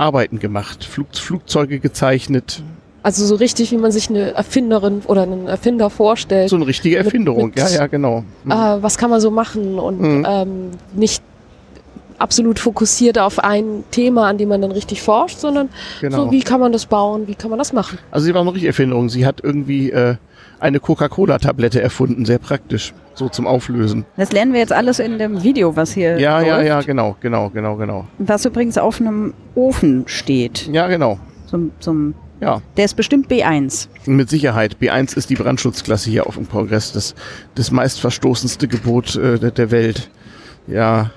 Arbeiten gemacht, Flug, Flugzeuge gezeichnet. Also so richtig, wie man sich eine Erfinderin oder einen Erfinder vorstellt. So eine richtige Mit- Erfinderung, mit- ja, ja, genau. Hm. äh, was kann man so machen und Mhm. ähm, nicht absolut fokussiert auf ein Thema, an dem man dann richtig forscht, sondern genau. so, wie kann man das bauen, wie kann man das machen. Also sie war eine richtige Erfinderung. Sie hat irgendwie äh, eine Coca-Cola-Tablette erfunden, sehr praktisch, so zum Auflösen. das lernen wir jetzt alles in dem Video, was hier Ja, ja, läuft. ja, genau, genau, genau, genau. Was übrigens auf einem Ofen steht. Ja, genau. Zum, zum, Ja, der ist bestimmt B1. mit Sicherheit. B1 ist die Brandschutzklasse hier auf dem Kongress, das, das meistverstoßendste Gebot äh, der Welt. Ja.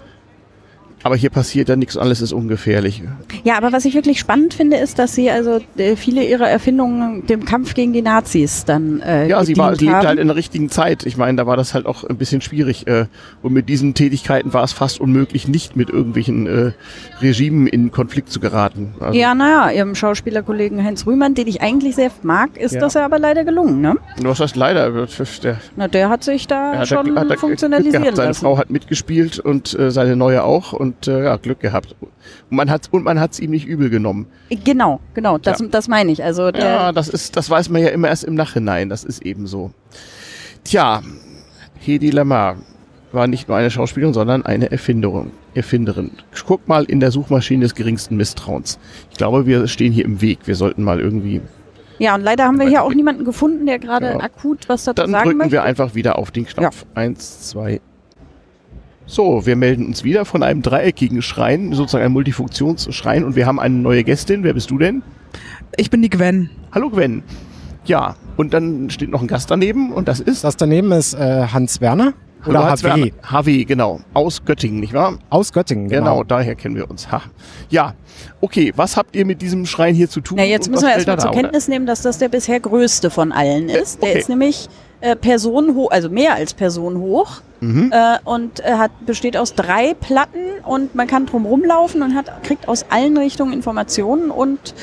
Aber hier passiert ja nichts, alles ist ungefährlich. Ja, aber was ich wirklich spannend finde, ist, dass sie also äh, viele ihrer Erfindungen dem Kampf gegen die Nazis dann äh, Ja, sie war, sie lebte haben. halt in der richtigen Zeit. Ich meine, da war das halt auch ein bisschen schwierig. Äh, und mit diesen Tätigkeiten war es fast unmöglich, nicht mit irgendwelchen äh, Regimen in Konflikt zu geraten. Also, Ja, naja, ihrem Schauspielerkollegen Heinz Rühmann, den ich eigentlich sehr mag, ist Ja. das ja aber leider gelungen, ne? Was heißt leider? Der, Na, der hat sich da hat, schon hat, hat gehabt. Seine lassen. Frau hat mitgespielt und äh, seine neue auch und äh, ja, Glück gehabt. Und man hat und man hat's ihm nicht übel genommen. Genau, genau, das, Ja. das meine ich. Also Ja, das ist, das weiß man ja immer erst im Nachhinein. Das ist eben so. Tja, Hedi Lamar war nicht nur eine Schauspielerin, sondern eine Erfinderung, Erfinderin. Guck mal in der Suchmaschine des geringsten Misstrauens. Ich glaube, wir stehen hier im Weg. Wir sollten mal irgendwie. ja, und leider haben wir hier auch niemanden gefunden, der gerade Ja. akut was dazu Dann sagen drücken möchte. wir einfach wieder auf den Knopf. Eins, zwei. So, wir melden uns wieder von einem dreieckigen Schrein, sozusagen ein Multifunktionsschrein, und wir haben eine neue Gästin. Wer bist du denn? Ich bin die Gwen. Hallo Gwen. Ja, und dann steht noch ein Gast daneben und das ist Das daneben ist äh, Hans Werner oder HW Werner. HW, genau. Aus Göttingen, nicht wahr? aus Göttingen. Genau. Genau. daher kennen wir uns. Ha. Ja, okay. Was habt ihr mit diesem Schrein hier zu tun? Na, jetzt müssen wir er erstmal zur dar, oder? Kenntnis nehmen, dass das der bisher größte von allen ist. Der okay. ist nämlich äh, personenhoch, also mehr als personenhoch Mhm. äh, und äh, hat, besteht aus drei Platten und man kann drum rumlaufen und hat, kriegt aus allen Richtungen Informationen und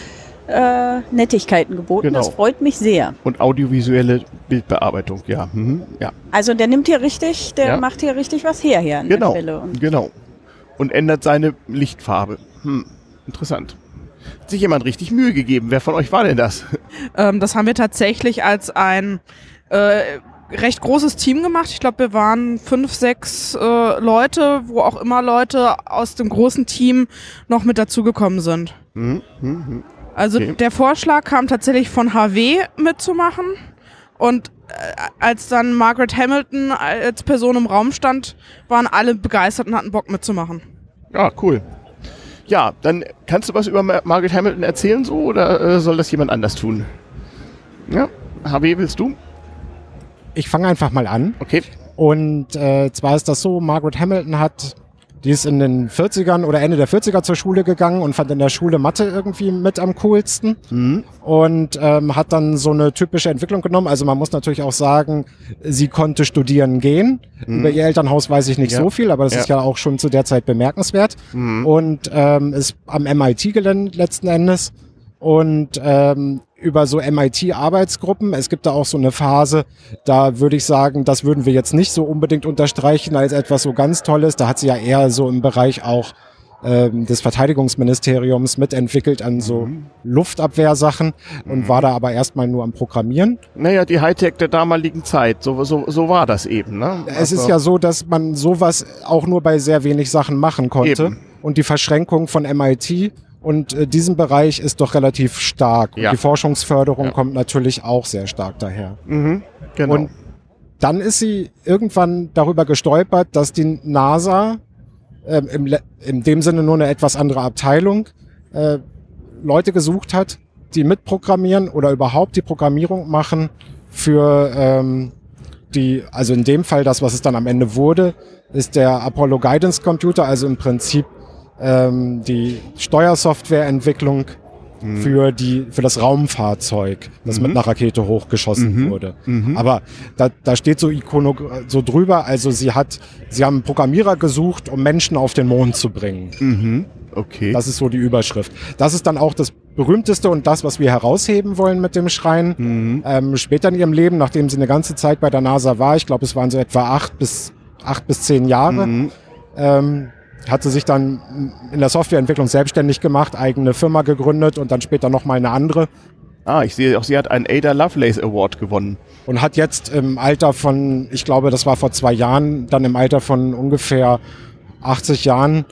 äh, Nettigkeiten geboten. Genau. Das freut mich sehr. Und audiovisuelle Bildbearbeitung, ja. Mhm. Ja, Also der nimmt hier richtig, der Ja. macht hier richtig was her hier an genau. der Quelle. Und Genau. Und ändert seine Lichtfarbe. Hm. Interessant. Hat sich jemand richtig Mühe gegeben. Wer von euch war denn das? Ähm, das haben wir tatsächlich als ein äh, recht großes Team gemacht. Ich glaube, wir waren fünf, sechs äh, Leute, wo auch immer Leute aus dem großen Team noch mit dazugekommen sind. Mhm. Mhm. Also Okay. der Vorschlag kam tatsächlich von HW mitzumachen. Und äh, als dann Margaret Hamilton als Person im Raum stand, waren alle begeistert und hatten Bock mitzumachen. Ja, cool. Ja, dann kannst du was über Mar Margaret Hamilton erzählen so oder äh, soll das jemand anders tun? Ja, HW, willst du? Ich fange einfach mal an. Okay. Und äh, zwar ist das so, Margaret Hamilton hat, die ist in den 40ern oder Ende der 40er zur Schule gegangen und fand in der Schule Mathe irgendwie mit am coolsten. Mhm. Und ähm, hat dann so eine typische Entwicklung genommen. Also man muss natürlich auch sagen, sie konnte studieren gehen. Über ihr Elternhaus weiß ich nicht Mhm. Ja. so viel, aber das Ja. ist ja auch schon zu der Zeit bemerkenswert. Mhm. und ähm, ist am MIT gelandet letzten Endes und ähm, über so MIT-Arbeitsgruppen. Es gibt da auch so eine Phase, da würde ich sagen, das würden wir jetzt nicht so unbedingt unterstreichen als etwas so ganz Tolles. Da hat sie ja eher so im Bereich auch ähm, des Verteidigungsministeriums mitentwickelt an so mhm. Luftabwehrsachen und mhm. war da aber erstmal nur am Programmieren. Naja, die Hightech der damaligen Zeit, so, so, so war das eben. Ne? Es also ist ja so, dass man sowas auch nur bei sehr wenig Sachen machen konnte. Eben. Und die Verschränkung von MIT und äh, diesem Bereich ist doch relativ stark. Ja. Die Forschungsförderung ja. kommt natürlich auch sehr stark daher. Mhm, genau. Und dann ist sie irgendwann darüber gestolpert, dass die NASA äh, im, in dem Sinne nur eine etwas andere Abteilung äh, Leute gesucht hat, die mitprogrammieren oder überhaupt die Programmierung machen für ähm, die, also in dem Fall das, was es dann am Ende wurde, ist der Apollo Guidance Computer, also im Prinzip ähm, die Steuersoftwareentwicklung mhm. für die für das Raumfahrzeug, das mhm. mit einer Rakete hochgeschossen mhm. wurde. Mhm. Aber da, da steht so Ikono so drüber, also sie hat sie haben Programmierer gesucht, um Menschen auf den Mond zu bringen. Mhm. Okay. Das ist so die Überschrift. Das ist dann auch das berühmteste und das, was wir herausheben wollen mit dem Schrein. Mhm. Ähm, später in ihrem Leben, nachdem sie eine ganze Zeit bei der NASA war, ich glaube, es waren so etwa acht bis acht bis zehn Jahre, mhm. ähm, hat sie sich dann in der Softwareentwicklung selbstständig gemacht, eigene Firma gegründet und dann später nochmal eine andere. Ah, ich sehe auch, sie hat einen Ada Lovelace Award gewonnen. Und hat jetzt im Alter von, ich glaube, das war vor zwei Jahren, dann im Alter von ungefähr 80 Jahren.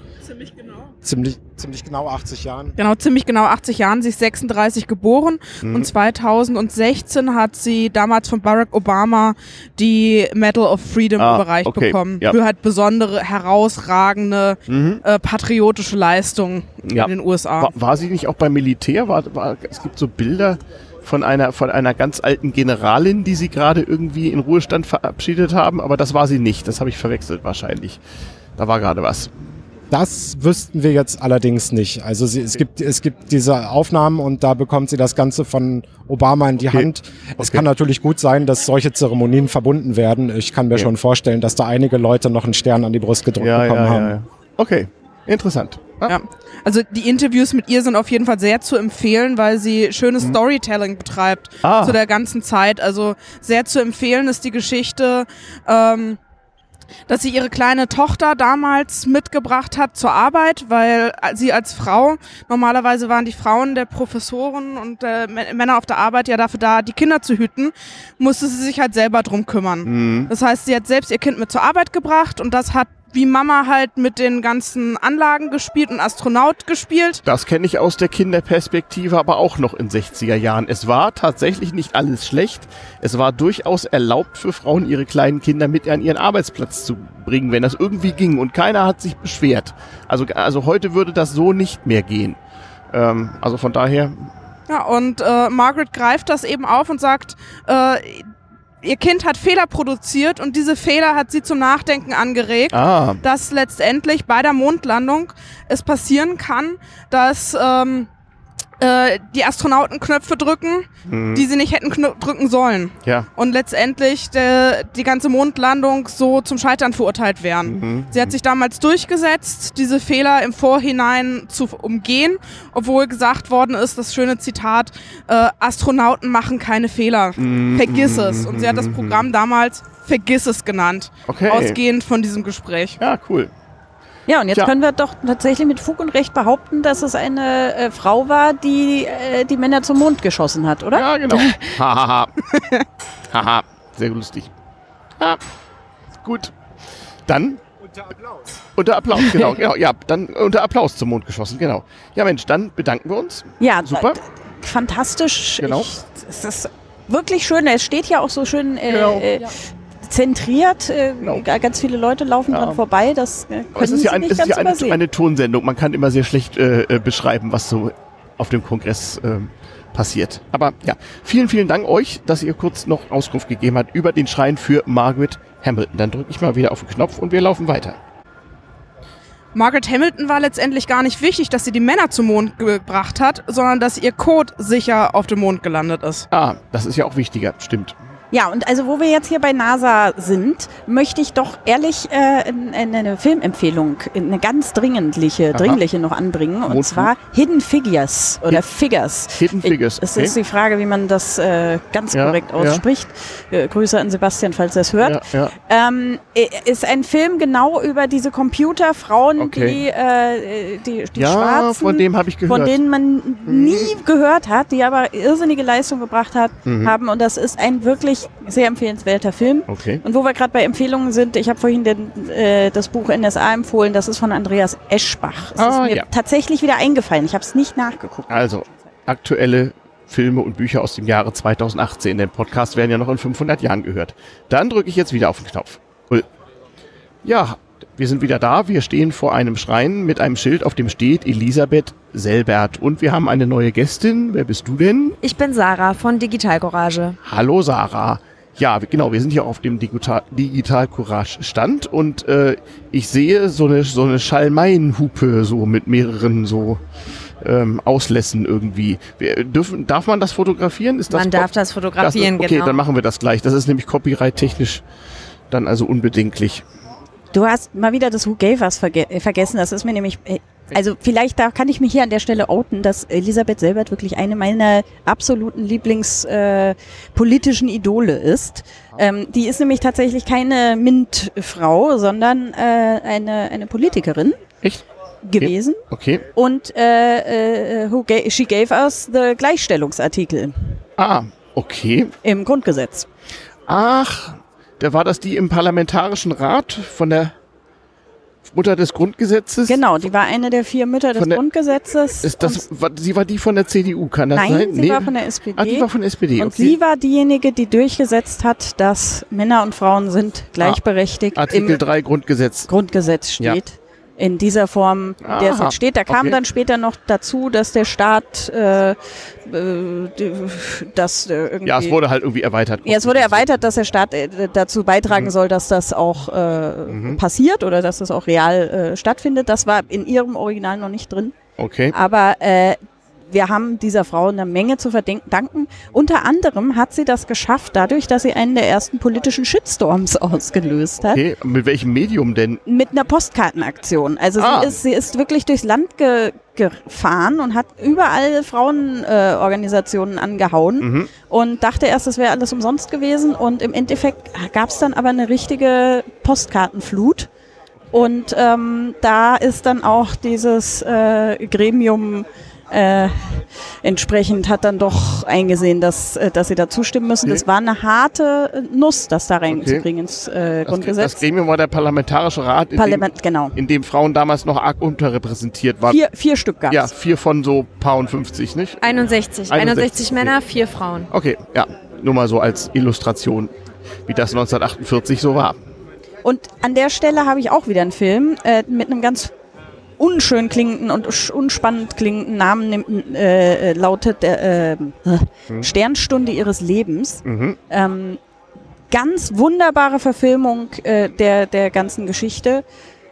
Ziemlich genau. Ziemlich, ziemlich genau 80 Jahren. Genau, ziemlich genau 80 Jahren. Sie ist 36 geboren mhm. und 2016 hat sie damals von Barack Obama die Medal of Freedom ah, überreicht okay. bekommen. Ja. Für halt besondere, herausragende, mhm. äh, patriotische Leistungen ja. in den USA. War, war, sie nicht auch beim Militär? War, war, es gibt so Bilder von einer, von einer ganz alten Generalin, die sie gerade irgendwie in Ruhestand verabschiedet haben, aber das war sie nicht. Das habe ich verwechselt wahrscheinlich. Da war gerade was. Das wüssten wir jetzt allerdings nicht. Also sie, es, gibt, es gibt diese Aufnahmen und da bekommt sie das Ganze von Obama in die okay. Hand. Es okay. kann natürlich gut sein, dass solche Zeremonien verbunden werden. Ich kann mir okay. schon vorstellen, dass da einige Leute noch einen Stern an die Brust gedrückt ja, bekommen ja, haben. Ja, okay, interessant. Ah. Ja, also die Interviews mit ihr sind auf jeden Fall sehr zu empfehlen, weil sie schönes mhm. Storytelling betreibt ah. zu der ganzen Zeit. Also sehr zu empfehlen ist die Geschichte. Ähm, dass sie ihre kleine Tochter damals mitgebracht hat zur Arbeit, weil sie als Frau, normalerweise waren die Frauen der Professoren und äh, Männer auf der Arbeit ja dafür da, die Kinder zu hüten, musste sie sich halt selber drum kümmern. Mhm. Das heißt, sie hat selbst ihr Kind mit zur Arbeit gebracht und das hat wie Mama halt mit den ganzen Anlagen gespielt und Astronaut gespielt. Das kenne ich aus der Kinderperspektive aber auch noch in 60er Jahren. Es war tatsächlich nicht alles schlecht. Es war durchaus erlaubt für Frauen, ihre kleinen Kinder mit an ihren Arbeitsplatz zu bringen, wenn das irgendwie ging und keiner hat sich beschwert. Also, also heute würde das so nicht mehr gehen. Ähm, also von daher ja, und äh, Margaret greift das eben auf und sagt, äh, ihr Kind hat Fehler produziert und diese Fehler hat sie zum Nachdenken angeregt, ah. dass letztendlich bei der Mondlandung es passieren kann, dass ähm, äh, die Astronauten Knöpfe drücken, mhm. die sie nicht hätten drücken sollen. Ja. Und letztendlich de, die ganze Mondlandung so zum Scheitern verurteilt werden. Mhm. Sie hat sich damals durchgesetzt, diese Fehler im Vorhinein zu umgehen, obwohl gesagt worden ist, das schöne Zitat, äh, Astronauten machen keine Fehler. Mhm. Vergiss es. Und sie hat das mhm. Programm damals Vergiss es genannt. Okay. Ausgehend von diesem Gespräch. Ja, cool. Ja, und jetzt ja. können wir doch tatsächlich mit Fug und Recht behaupten, dass es eine äh, Frau war, die äh, die Männer zum Mond geschossen hat, oder? Ja, genau. Hahaha. Haha. Sehr lustig. Ja. Gut. Dann. Unter Applaus. Unter Applaus, genau, genau. Ja, dann unter Applaus zum Mond geschossen, genau. Ja, Mensch, dann bedanken wir uns. Ja, super. Fantastisch. Genau. Ich, es ist wirklich schön. Es steht ja auch so schön äh, genau. äh, zentriert. Äh, genau. Ganz viele Leute laufen ja. dran vorbei. Das äh, können es ist ja, ein, nicht es ist ja eine, eine, Tonsendung. Man kann immer sehr schlecht äh, äh, beschreiben, was so auf dem Kongress äh, passiert. Aber ja, vielen, vielen Dank euch, dass ihr kurz noch Auskunft gegeben habt über den Schrein für Margaret Hamilton. Dann drücke ich mal wieder auf den Knopf und wir laufen weiter. Margaret Hamilton war letztendlich gar nicht wichtig, dass sie die Männer zum Mond gebracht hat, sondern dass ihr Code sicher auf dem Mond gelandet ist. Ah, das ist ja auch wichtiger, stimmt. Ja, und also wo wir jetzt hier bei NASA sind, möchte ich doch ehrlich äh, eine Filmempfehlung, eine ganz dringliche, Aha. dringliche noch anbringen. Und Mutfu. zwar Hidden Figures oder Hid Figures. Hidden Figures. Es okay. ist die Frage, wie man das äh, ganz ja, korrekt ausspricht. Ja. Äh, Grüße an Sebastian, falls er es hört. Ja, ähm, ist ein Film genau über diese Computerfrauen, okay. die, äh, die, die ja, Schwarzen, von dem ich gehört. Von denen man mhm. nie gehört hat, die aber irrsinnige Leistung gebracht hat, mhm. haben. Und das ist ein wirklich wirklich sehr empfehlenswerter Film. Okay. Und wo wir gerade bei Empfehlungen sind, ich habe vorhin den, äh, das Buch NSA empfohlen, das ist von Andreas Eschbach. Es ah, ist mir ja. tatsächlich wieder eingefallen. Ich habe es nicht nachgeguckt. Also, aktuelle Filme und Bücher aus dem Jahre 2018. Der Podcast werden ja noch in 500 Jahren gehört. Dann drücke ich jetzt wieder auf den Knopf. Ja, wir sind wieder da. Wir stehen vor einem Schrein mit einem Schild, auf dem steht Elisabeth Selbert. Und wir haben eine neue Gästin. Wer bist du denn? Ich bin Sarah von Digital Courage. Hallo Sarah. Ja, genau, wir sind hier auf dem Digital, Digital Courage Stand und äh, ich sehe so eine, so eine Schalmeienhupe so mit mehreren so ähm, Auslässen irgendwie. Wir dürfen, darf man das fotografieren? Ist das man darf das fotografieren, das, okay, genau. Okay, dann machen wir das gleich. Das ist nämlich copyright-technisch dann also unbedenklich. Du hast mal wieder das Who Gave Us verge äh, vergessen. Das ist mir nämlich, äh, also vielleicht da kann ich mich hier an der Stelle outen, dass Elisabeth Selbert wirklich eine meiner absoluten Lieblingspolitischen äh, Idole ist. Ähm, die ist nämlich tatsächlich keine MINT-Frau, sondern äh, eine, eine Politikerin. Echt? gewesen. Okay. Und äh, äh, who ga she gave us the Gleichstellungsartikel. Ah, okay. Im Grundgesetz. Ach, da war das die im Parlamentarischen Rat von der Mutter des Grundgesetzes? Genau, die war eine der vier Mütter des der, Grundgesetzes. Ist das, war, sie war die von der CDU, kann das nein, sein? sie nee. war von der SPD. Ah, die war von der SPD, Und okay. sie war diejenige, die durchgesetzt hat, dass Männer und Frauen sind gleichberechtigt. Ah, Artikel 3 Grundgesetz. Grundgesetz steht. Ja in dieser Form, Aha, der es jetzt steht. Da kam okay. dann später noch dazu, dass der Staat äh, äh das äh, irgendwie. Ja, es wurde halt irgendwie erweitert. Ja, es wurde erweitert, dass der Staat äh, dazu beitragen mhm. soll, dass das auch äh, mhm. passiert oder dass das auch real äh, stattfindet. Das war in ihrem Original noch nicht drin. Okay. Aber äh, wir haben dieser Frau eine Menge zu verdanken. Unter anderem hat sie das geschafft, dadurch, dass sie einen der ersten politischen Shitstorms ausgelöst hat. Okay, mit welchem Medium denn? Mit einer Postkartenaktion. Also ah. sie, ist, sie ist wirklich durchs Land ge gefahren und hat überall Frauenorganisationen äh, angehauen mhm. und dachte erst, es wäre alles umsonst gewesen. Und im Endeffekt gab es dann aber eine richtige Postkartenflut. Und ähm, da ist dann auch dieses äh, Gremium äh, entsprechend hat dann doch eingesehen, dass, äh, dass sie da zustimmen müssen. Okay. Das war eine harte Nuss, das da reinzukriegen okay. ins äh, Grundgesetz. Das Gremium war der Parlamentarische Rat, in, Parlament, dem, genau. in dem Frauen damals noch arg unterrepräsentiert waren. Vier, vier Stück gab es. Ja, vier von so paar und 50, nicht? 61. 61, 61 Männer, vier Frauen. Okay, ja. Nur mal so als Illustration, wie das 1948 so war. Und an der Stelle habe ich auch wieder einen Film äh, mit einem ganz unschön klingenden und unspannend klingenden Namen nimmt, äh, lautet der äh, mhm. Sternstunde ihres Lebens. Mhm. Ähm, ganz wunderbare Verfilmung äh, der, der ganzen Geschichte.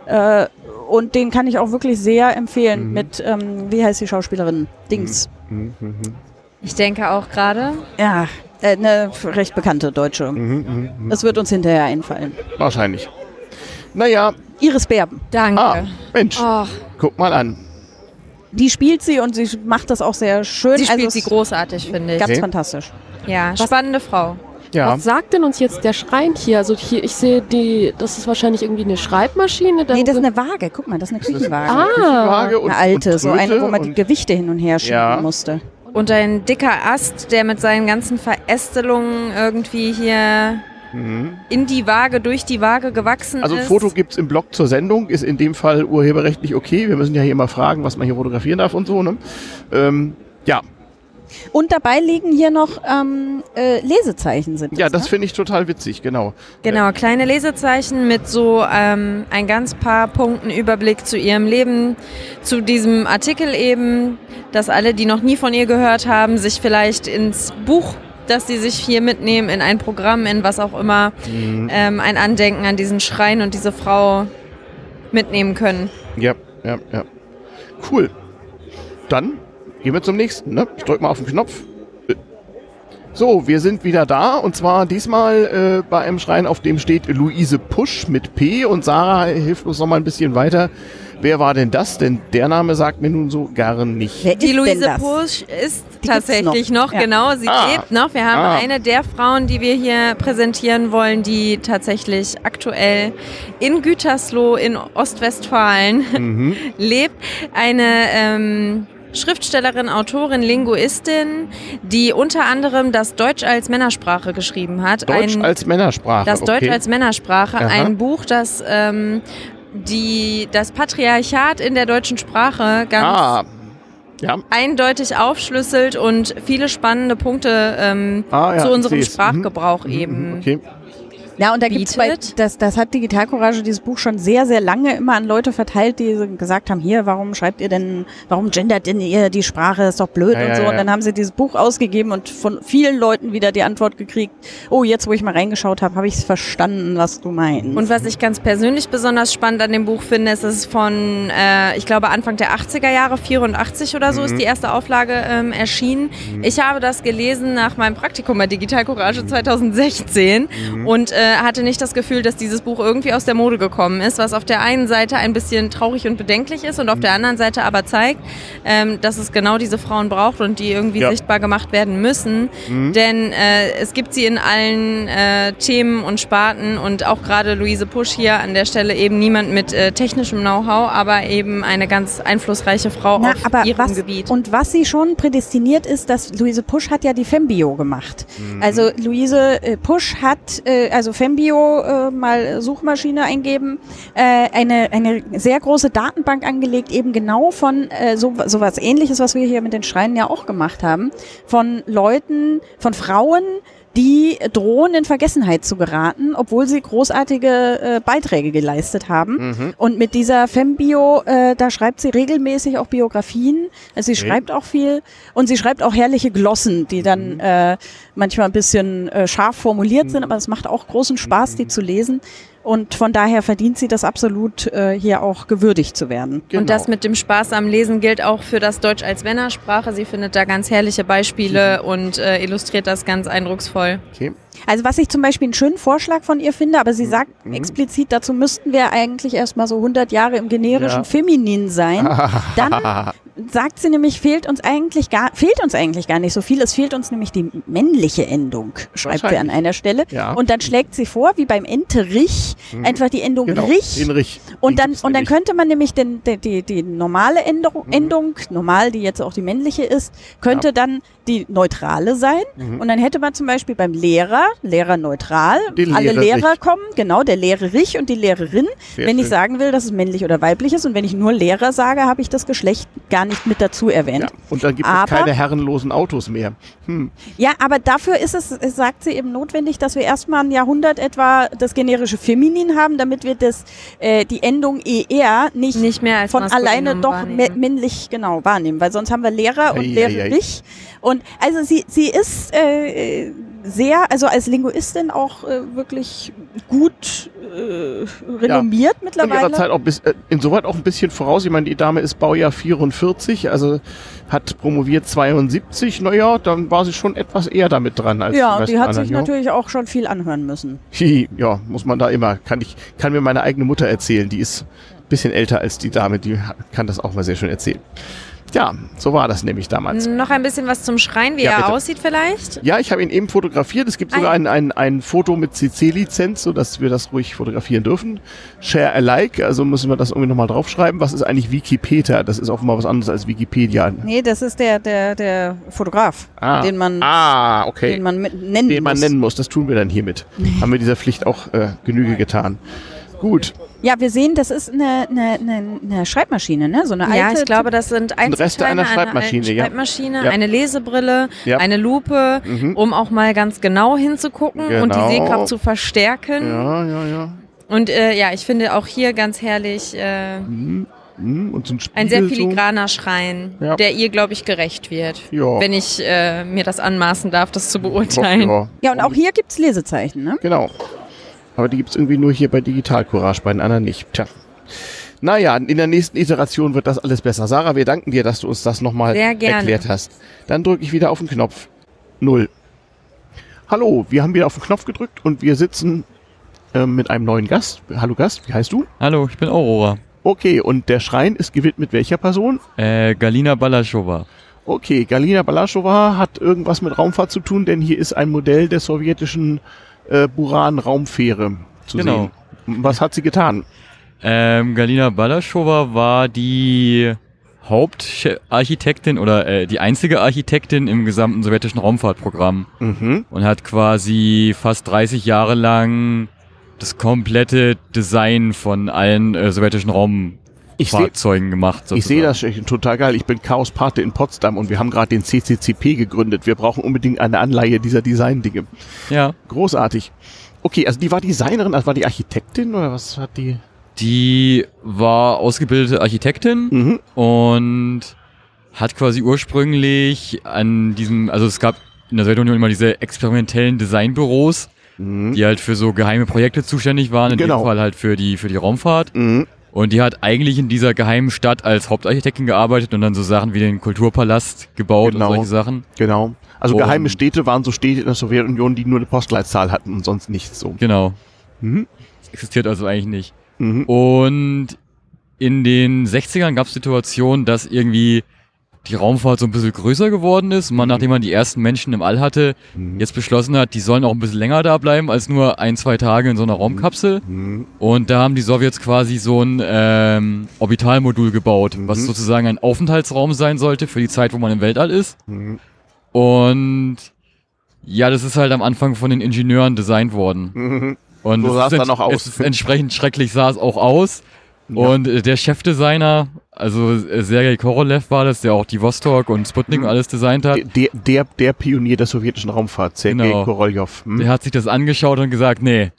Äh, und den kann ich auch wirklich sehr empfehlen mhm. mit, ähm, wie heißt die Schauspielerin? Dings. Mhm. Mhm. Ich denke auch gerade. Ja, äh, eine recht bekannte Deutsche. Das wird uns hinterher einfallen. Wahrscheinlich. Naja. Iris Berben. Danke. Ah, Mensch. Oh. Guck mal an. Die spielt sie und sie macht das auch sehr schön. Sie spielt also sie großartig, finde ich. Ganz okay. fantastisch. Ja, Was? spannende Frau. Ja. Was sagt denn uns jetzt der Schrein hier? Also hier, ich sehe die, das ist wahrscheinlich irgendwie eine Schreibmaschine. Nee, das ist eine Waage. Guck mal, das ist eine Küchenwaage. Ah, Küchenwaage und, eine alte, und so eine, wo man die Gewichte hin und her schieben ja. musste. Und ein dicker Ast, der mit seinen ganzen Verästelungen irgendwie hier mhm. in die Waage, durch die Waage gewachsen also ist. Also Foto gibt es im Blog zur Sendung, ist in dem Fall urheberrechtlich okay. Wir müssen ja hier immer fragen, was man hier fotografieren darf und so. Ne? Ähm, ja, und dabei liegen hier noch ähm, äh, Lesezeichen sind. Ja, das ne? finde ich total witzig, genau. Genau, kleine Lesezeichen mit so ähm, ein ganz paar Punkten Überblick zu ihrem Leben, zu diesem Artikel eben, dass alle, die noch nie von ihr gehört haben, sich vielleicht ins Buch dass sie sich hier mitnehmen in ein Programm, in was auch immer, mhm. ähm, ein Andenken an diesen Schrein und diese Frau mitnehmen können. Ja, ja, ja. Cool. Dann gehen wir zum nächsten. Ne? Ich drücke mal auf den Knopf. So, wir sind wieder da und zwar diesmal äh, bei einem Schrein, auf dem steht Luise Pusch mit P und Sarah hilft uns noch mal ein bisschen weiter. Wer war denn das? Denn der Name sagt mir nun so gar nicht. Wer die Luise Pusch ist die tatsächlich noch, noch ja. genau, sie ah. lebt noch. Wir haben ah. eine der Frauen, die wir hier präsentieren wollen, die tatsächlich aktuell in Gütersloh in Ostwestfalen mhm. lebt. Eine ähm, Schriftstellerin, Autorin, Linguistin, die unter anderem das Deutsch als Männersprache geschrieben hat. Deutsch ein, als Männersprache. Das okay. Deutsch als Männersprache, Aha. ein Buch, das ähm, die, das Patriarchat in der deutschen Sprache ganz ah. Ja. eindeutig aufschlüsselt und viele spannende Punkte ähm, ah, ja, zu unserem Sprachgebrauch mhm. eben mhm. okay. Ja, und da gibt es das, das hat Digital Courage dieses Buch schon sehr, sehr lange immer an Leute verteilt, die gesagt haben, hier, warum schreibt ihr denn, warum gendert denn ihr die Sprache, ist doch blöd ja, und so. Ja, und dann haben sie dieses Buch ausgegeben und von vielen Leuten wieder die Antwort gekriegt, oh, jetzt wo ich mal reingeschaut habe, habe ich es verstanden, was du meinst. Und was ich ganz persönlich besonders spannend an dem Buch finde, ist es von, äh, ich glaube, Anfang der 80er Jahre, 84 oder so, mhm. ist die erste Auflage ähm, erschienen. Mhm. Ich habe das gelesen nach meinem Praktikum bei Digital Courage 2016 mhm. und äh, äh, hatte nicht das Gefühl, dass dieses Buch irgendwie aus der Mode gekommen ist, was auf der einen Seite ein bisschen traurig und bedenklich ist und auf der anderen Seite aber zeigt, ähm, dass es genau diese Frauen braucht und die irgendwie ja. sichtbar gemacht werden müssen. Mhm. Denn äh, es gibt sie in allen äh, Themen und Sparten und auch gerade Luise Pusch hier an der Stelle eben niemand mit äh, technischem Know-how, aber eben eine ganz einflussreiche Frau Na, auf ihrem was, Gebiet. Und was sie schon prädestiniert ist, dass Luise Pusch hat ja die Fembio gemacht. Mhm. Also Luise äh, Pusch hat, äh, also Fembio äh, mal Suchmaschine eingeben, äh, eine, eine sehr große Datenbank angelegt, eben genau von äh, so, so was ähnliches, was wir hier mit den Schreinen ja auch gemacht haben, von Leuten, von Frauen, die drohen in Vergessenheit zu geraten, obwohl sie großartige äh, Beiträge geleistet haben. Mhm. Und mit dieser Fembio, äh, da schreibt sie regelmäßig auch Biografien. Also sie okay. schreibt auch viel und sie schreibt auch herrliche Glossen, die dann mhm. äh, manchmal ein bisschen äh, scharf formuliert sind, mhm. aber es macht auch großen Spaß, die mhm. zu lesen. Und von daher verdient sie das absolut, äh, hier auch gewürdigt zu werden. Genau. Und das mit dem Spaß am Lesen gilt auch für das Deutsch als Männersprache. Sie findet da ganz herrliche Beispiele mhm. und äh, illustriert das ganz eindrucksvoll. Okay. Also was ich zum Beispiel einen schönen Vorschlag von ihr finde, aber sie mhm. sagt mhm. explizit, dazu müssten wir eigentlich erstmal so 100 Jahre im generischen ja. Feminin sein. Dann sagt sie nämlich, fehlt uns eigentlich gar, fehlt uns eigentlich gar nicht so viel. Es fehlt uns nämlich die männliche Endung, schreibt sie an einer Stelle. Ja. Und dann schlägt sie vor, wie beim Enterich, mhm. einfach die Endung genau, Rich. Den Rich. Und dann, und dann könnte man nämlich den, die, die, die normale Endung, mhm. Endung, normal, die jetzt auch die männliche ist, könnte ja. dann die neutrale sein. Mhm. Und dann hätte man zum Beispiel beim Lehrer, Lehrer neutral, die alle Lehrer, Lehrer kommen, genau, der Lehrerich und die Lehrerin. Sehr wenn schön. ich sagen will, dass es männlich oder weiblich ist und wenn ich nur Lehrer sage, habe ich das Geschlecht gar nicht mit dazu erwähnt. Ja, und dann gibt aber, es keine herrenlosen Autos mehr. Hm. Ja, aber dafür ist es, sagt sie eben notwendig, dass wir erstmal ein Jahrhundert etwa das generische Feminin haben, damit wir das, äh, die Endung ER nicht, nicht mehr von alleine doch männlich genau wahrnehmen, weil sonst haben wir Lehrer und Lehrerich. Und also sie, sie ist äh, sehr, also als Linguistin auch äh, wirklich gut äh, renommiert ja. mittlerweile. In ihrer Zeit auch bis, äh, insoweit auch ein bisschen voraus. Ich meine, die Dame ist Baujahr 44, also hat promoviert 72. Naja, dann war sie schon etwas eher damit dran als Ja, die, die hat sich ja. natürlich auch schon viel anhören müssen. ja, muss man da immer. Kann ich, kann mir meine eigene Mutter erzählen. Die ist ein bisschen älter als die Dame, die kann das auch mal sehr schön erzählen. Ja, so war das nämlich damals. Noch ein bisschen was zum Schrein, wie ja, er bitte. aussieht vielleicht? Ja, ich habe ihn eben fotografiert. Es gibt sogar ein, ein, ein Foto mit CC-Lizenz, sodass wir das ruhig fotografieren dürfen. Share alike, also müssen wir das irgendwie nochmal draufschreiben. Was ist eigentlich Wikipedia? Das ist offenbar was anderes als Wikipedia. Nee, das ist der, der, der Fotograf, ah. den man, ah, okay. den man nennen den muss. man nennen muss. Das tun wir dann hiermit. Haben wir dieser Pflicht auch äh, Genüge getan. Gut. Ja, wir sehen, das ist eine, eine, eine, eine Schreibmaschine, ne? So eine alte. Ja, ich glaube, das sind Reste einer Schreibmaschine, eine Schreibmaschine, ja. eine Lesebrille, ja. eine Lupe, mhm. um auch mal ganz genau hinzugucken genau. und die genau. Sehkraft zu verstärken. Ja, ja, ja. Und äh, ja, ich finde auch hier ganz herrlich. Äh, mhm. mhm. Und so ein, ein, sehr filigraner Schrein, ja. der ihr, glaube ich, gerecht wird. Ja. Wenn ich äh, mir das anmaßen darf, das zu beurteilen. Ja, ja und auch hier gibt es Lesezeichen, ne? Genau. Aber die gibt es irgendwie nur hier bei Digital Courage, bei den anderen nicht. Tja. Naja, in der nächsten Iteration wird das alles besser. Sarah, wir danken dir, dass du uns das nochmal erklärt hast. Dann drücke ich wieder auf den Knopf. Null. Hallo, wir haben wieder auf den Knopf gedrückt und wir sitzen äh, mit einem neuen Gast. Hallo Gast, wie heißt du? Hallo, ich bin Aurora. Okay, und der Schrein ist gewidmet welcher Person? Äh, Galina Balaschowa. Okay, Galina Balaschowa hat irgendwas mit Raumfahrt zu tun, denn hier ist ein Modell der sowjetischen äh, Buran-Raumfähre zu genau. sehen. Was hat sie getan? Ähm, Galina Balaschowa war die Hauptarchitektin oder äh, die einzige Architektin im gesamten sowjetischen Raumfahrtprogramm mhm. und hat quasi fast 30 Jahre lang das komplette Design von allen äh, sowjetischen Raumfahrzeugen gemacht. Sozusagen. Ich sehe das total geil. Ich bin Chaos Pate in Potsdam und wir haben gerade den CCCP gegründet. Wir brauchen unbedingt eine Anleihe dieser Design-Dinge. Ja. Großartig. Okay, also die war Designerin, also war die Architektin oder was hat die? Die war ausgebildete Architektin mhm. und hat quasi ursprünglich an diesem, also es gab in der Sowjetunion immer diese experimentellen Designbüros, mhm. die halt für so geheime Projekte zuständig waren, in genau. dem Fall halt für die, für die Raumfahrt. Mhm. Und die hat eigentlich in dieser geheimen Stadt als Hauptarchitektin gearbeitet und dann so Sachen wie den Kulturpalast gebaut genau. und solche Sachen. Genau. Also und geheime Städte waren so Städte in der Sowjetunion, die nur eine Postleitzahl hatten und sonst nichts so. Genau. Mhm. Das existiert also eigentlich nicht. Mhm. Und in den 60ern gab es Situationen, dass irgendwie die Raumfahrt so ein bisschen größer geworden ist. Man, mhm. nachdem man die ersten Menschen im All hatte, mhm. jetzt beschlossen hat, die sollen auch ein bisschen länger da bleiben als nur ein, zwei Tage in so einer Raumkapsel. Mhm. Und da haben die Sowjets quasi so ein ähm, Orbitalmodul gebaut, was sozusagen ein Aufenthaltsraum sein sollte für die Zeit, wo man im Weltall ist. Und ja, das ist halt am Anfang von den Ingenieuren designt worden. Und so sah es dann auch aus. Es entsprechend schrecklich sah es auch aus. Ja. Und äh, der Chefdesigner, also äh, Sergei Korolev war das, der auch die Vostok und Sputnik mhm. und alles designt hat. Der, der, der Pionier der sowjetischen Raumfahrt, Sergei genau. Korolev. Mhm. Der hat sich das angeschaut und gesagt, nee,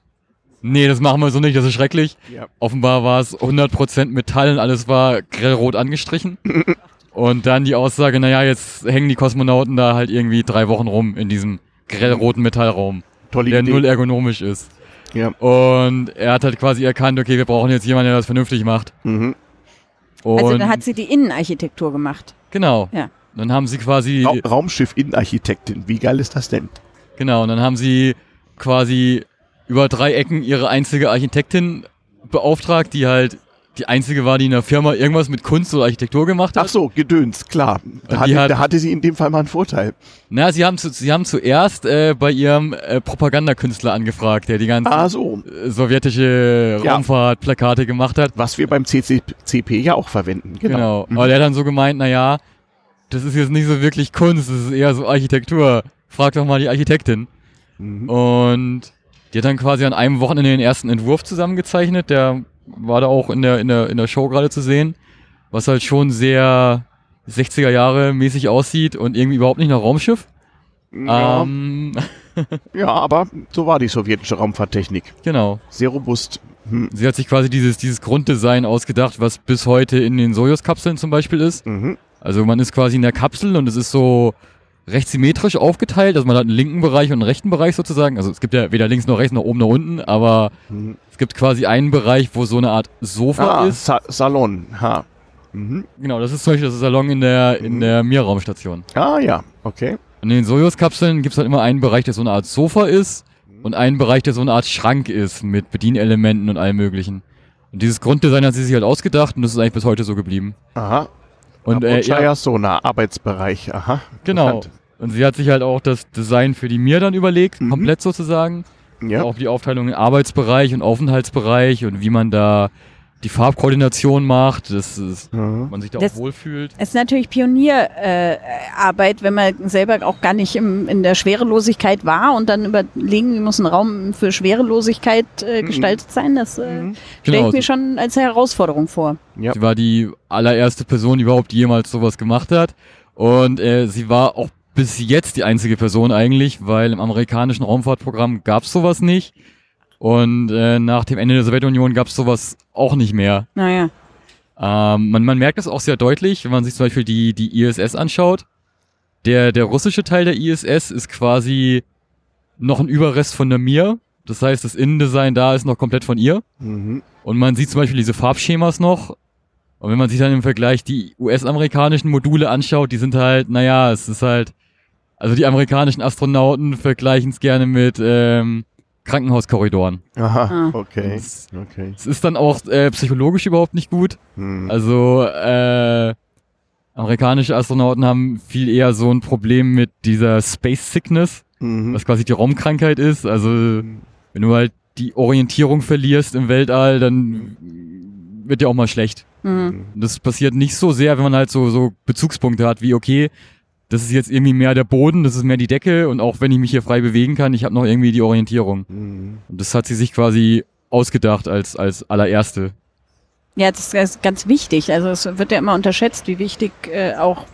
nee, das machen wir so nicht, das ist schrecklich. Ja. Offenbar war es 100% Metall und alles war grellrot angestrichen. und dann die Aussage, naja, jetzt hängen die Kosmonauten da halt irgendwie drei Wochen rum in diesem grellroten Metallraum, Tolle der Idee. null ergonomisch ist. Ja. Und er hat halt quasi erkannt, okay, wir brauchen jetzt jemanden, der das vernünftig macht. Mhm. also dann hat sie die Innenarchitektur gemacht. Genau. Ja. Dann haben sie quasi. Ra Raumschiff-Innenarchitektin. Wie geil ist das denn? Genau, und dann haben sie quasi über drei Ecken ihre einzige Architektin beauftragt, die halt die einzige war, die in der Firma irgendwas mit Kunst oder Architektur gemacht hat. Ach so, Gedöns, klar. Da, hatte, hat, da hatte sie in dem Fall mal einen Vorteil. Na, sie haben, zu, sie haben zuerst äh, bei ihrem äh, Propagandakünstler angefragt, der die ganzen ah, so. äh, sowjetische ja. Raumfahrtplakate gemacht hat. Was wir beim CCCP ja auch verwenden. Genau. genau. Mhm. Aber der hat dann so gemeint, na ja, das ist jetzt nicht so wirklich Kunst, das ist eher so Architektur. Frag doch mal die Architektin. Mhm. Und die hat dann quasi an einem Wochenende den ersten Entwurf zusammengezeichnet, der war da auch in der, in der, in der Show gerade zu sehen, was halt schon sehr 60er Jahre mäßig aussieht und irgendwie überhaupt nicht nach Raumschiff. Ja. Ähm. ja, aber so war die sowjetische Raumfahrttechnik. Genau. Sehr robust. Hm. Sie hat sich quasi dieses, dieses Grunddesign ausgedacht, was bis heute in den Sojus-Kapseln zum Beispiel ist. Mhm. Also man ist quasi in der Kapsel und es ist so recht symmetrisch aufgeteilt. Also man hat einen linken Bereich und einen rechten Bereich sozusagen. Also es gibt ja weder links noch rechts noch oben noch unten, aber mhm. es gibt quasi einen Bereich, wo so eine Art Sofa ah, ist. Sa Salon, ha. Mhm. Genau, das ist zum Beispiel das Salon in der, in mhm. der Mir-Raumstation. Ah ja, okay. Und in den Sojus-Kapseln gibt es halt immer einen Bereich, der so eine Art Sofa ist und einen Bereich, der so eine Art Schrank ist mit Bedienelementen und allem möglichen. Und dieses Grunddesign hat sie sich halt ausgedacht und das ist eigentlich bis heute so geblieben. Aha. Und äh, ja, so ein Arbeitsbereich, aha. Genau. Und sie hat sich halt auch das Design für die Mir dann überlegt, mhm. komplett sozusagen. Ja. Auch die Aufteilung in Arbeitsbereich und Aufenthaltsbereich und wie man da die Farbkoordination macht, dass ist, mhm. man sich da das auch wohlfühlt. Es ist natürlich Pionierarbeit, äh, wenn man selber auch gar nicht im, in der Schwerelosigkeit war und dann überlegen, wie muss ein Raum für Schwerelosigkeit äh, mhm. gestaltet sein. Das äh, mhm. stelle genau. ich mir schon als Herausforderung vor. Ja. Sie war die allererste Person, die überhaupt jemals sowas gemacht hat. Und äh, sie war auch bis jetzt die einzige Person eigentlich, weil im amerikanischen Raumfahrtprogramm gab es sowas nicht. Und äh, nach dem Ende der Sowjetunion gab es sowas auch nicht mehr. Naja. Ähm, man, man merkt das auch sehr deutlich, wenn man sich zum Beispiel die, die ISS anschaut. Der, der russische Teil der ISS ist quasi noch ein Überrest von der Mir. Das heißt, das Innendesign da ist noch komplett von ihr. Mhm. Und man sieht zum Beispiel diese Farbschemas noch. Und wenn man sich dann im Vergleich die US-amerikanischen Module anschaut, die sind halt, naja, es ist halt Also die amerikanischen Astronauten vergleichen es gerne mit ähm, Krankenhauskorridoren. Aha, ah. okay. Es okay. ist dann auch äh, psychologisch überhaupt nicht gut. Hm. Also äh, amerikanische Astronauten haben viel eher so ein Problem mit dieser Space Sickness, mhm. was quasi die Raumkrankheit ist. Also wenn du halt die Orientierung verlierst im Weltall, dann wird dir auch mal schlecht. Mhm. Das passiert nicht so sehr, wenn man halt so, so Bezugspunkte hat, wie okay, das ist jetzt irgendwie mehr der Boden, das ist mehr die Decke und auch wenn ich mich hier frei bewegen kann, ich habe noch irgendwie die Orientierung. Mhm. Und das hat sie sich quasi ausgedacht als, als allererste. Ja, das ist ganz wichtig. Also es wird ja immer unterschätzt, wie wichtig äh, auch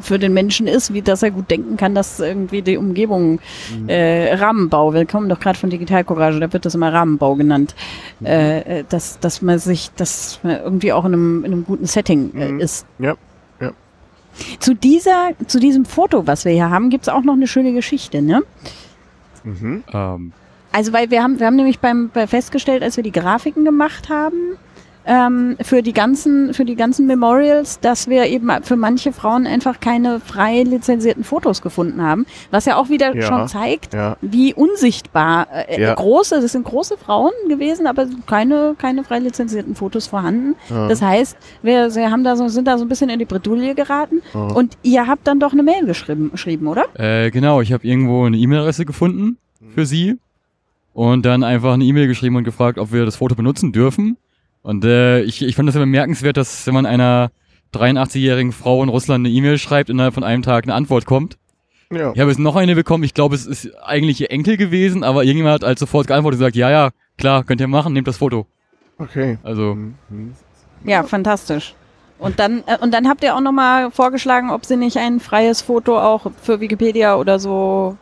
für den Menschen ist, wie dass er gut denken kann, dass irgendwie die Umgebung mhm. äh, Rahmenbau, wir kommen doch gerade von Digitalcourage, da wird das immer Rahmenbau genannt, mhm. äh, dass, dass man sich, dass man irgendwie auch in einem, in einem guten Setting äh, mhm. ist. Ja. Zu dieser, zu diesem Foto, was wir hier haben, gibt es auch noch eine schöne Geschichte, ne? Mhm. Ähm. Also weil wir haben, wir haben nämlich beim, bei festgestellt, als wir die Grafiken gemacht haben, ähm, für die ganzen für die ganzen Memorials, dass wir eben für manche Frauen einfach keine frei lizenzierten Fotos gefunden haben, was ja auch wieder ja, schon zeigt, ja. wie unsichtbar äh, ja. große, das sind große Frauen gewesen, aber keine keine frei lizenzierten Fotos vorhanden. Das heißt, wir, wir haben da so sind da so ein bisschen in die Bredouille geraten und ihr habt dann doch eine Mail geschrieben, geschrieben oder? Äh, genau, ich habe irgendwo eine E-Mail-Adresse gefunden für sie und dann einfach eine E-Mail geschrieben und gefragt, ob wir das Foto benutzen dürfen. Und äh, ich, ich fand das immer bemerkenswert, dass wenn man einer 83-jährigen Frau in Russland eine E-Mail schreibt, innerhalb von einem Tag eine Antwort kommt. Ja. Ich habe jetzt noch eine bekommen, ich glaube, es ist eigentlich ihr Enkel gewesen, aber irgendjemand hat halt sofort geantwortet und gesagt, ja, ja, klar, könnt ihr machen, nehmt das Foto. Okay. Also. Mhm. Ja, fantastisch. Und dann, äh, und dann habt ihr auch nochmal vorgeschlagen, ob sie nicht ein freies Foto auch für Wikipedia oder so.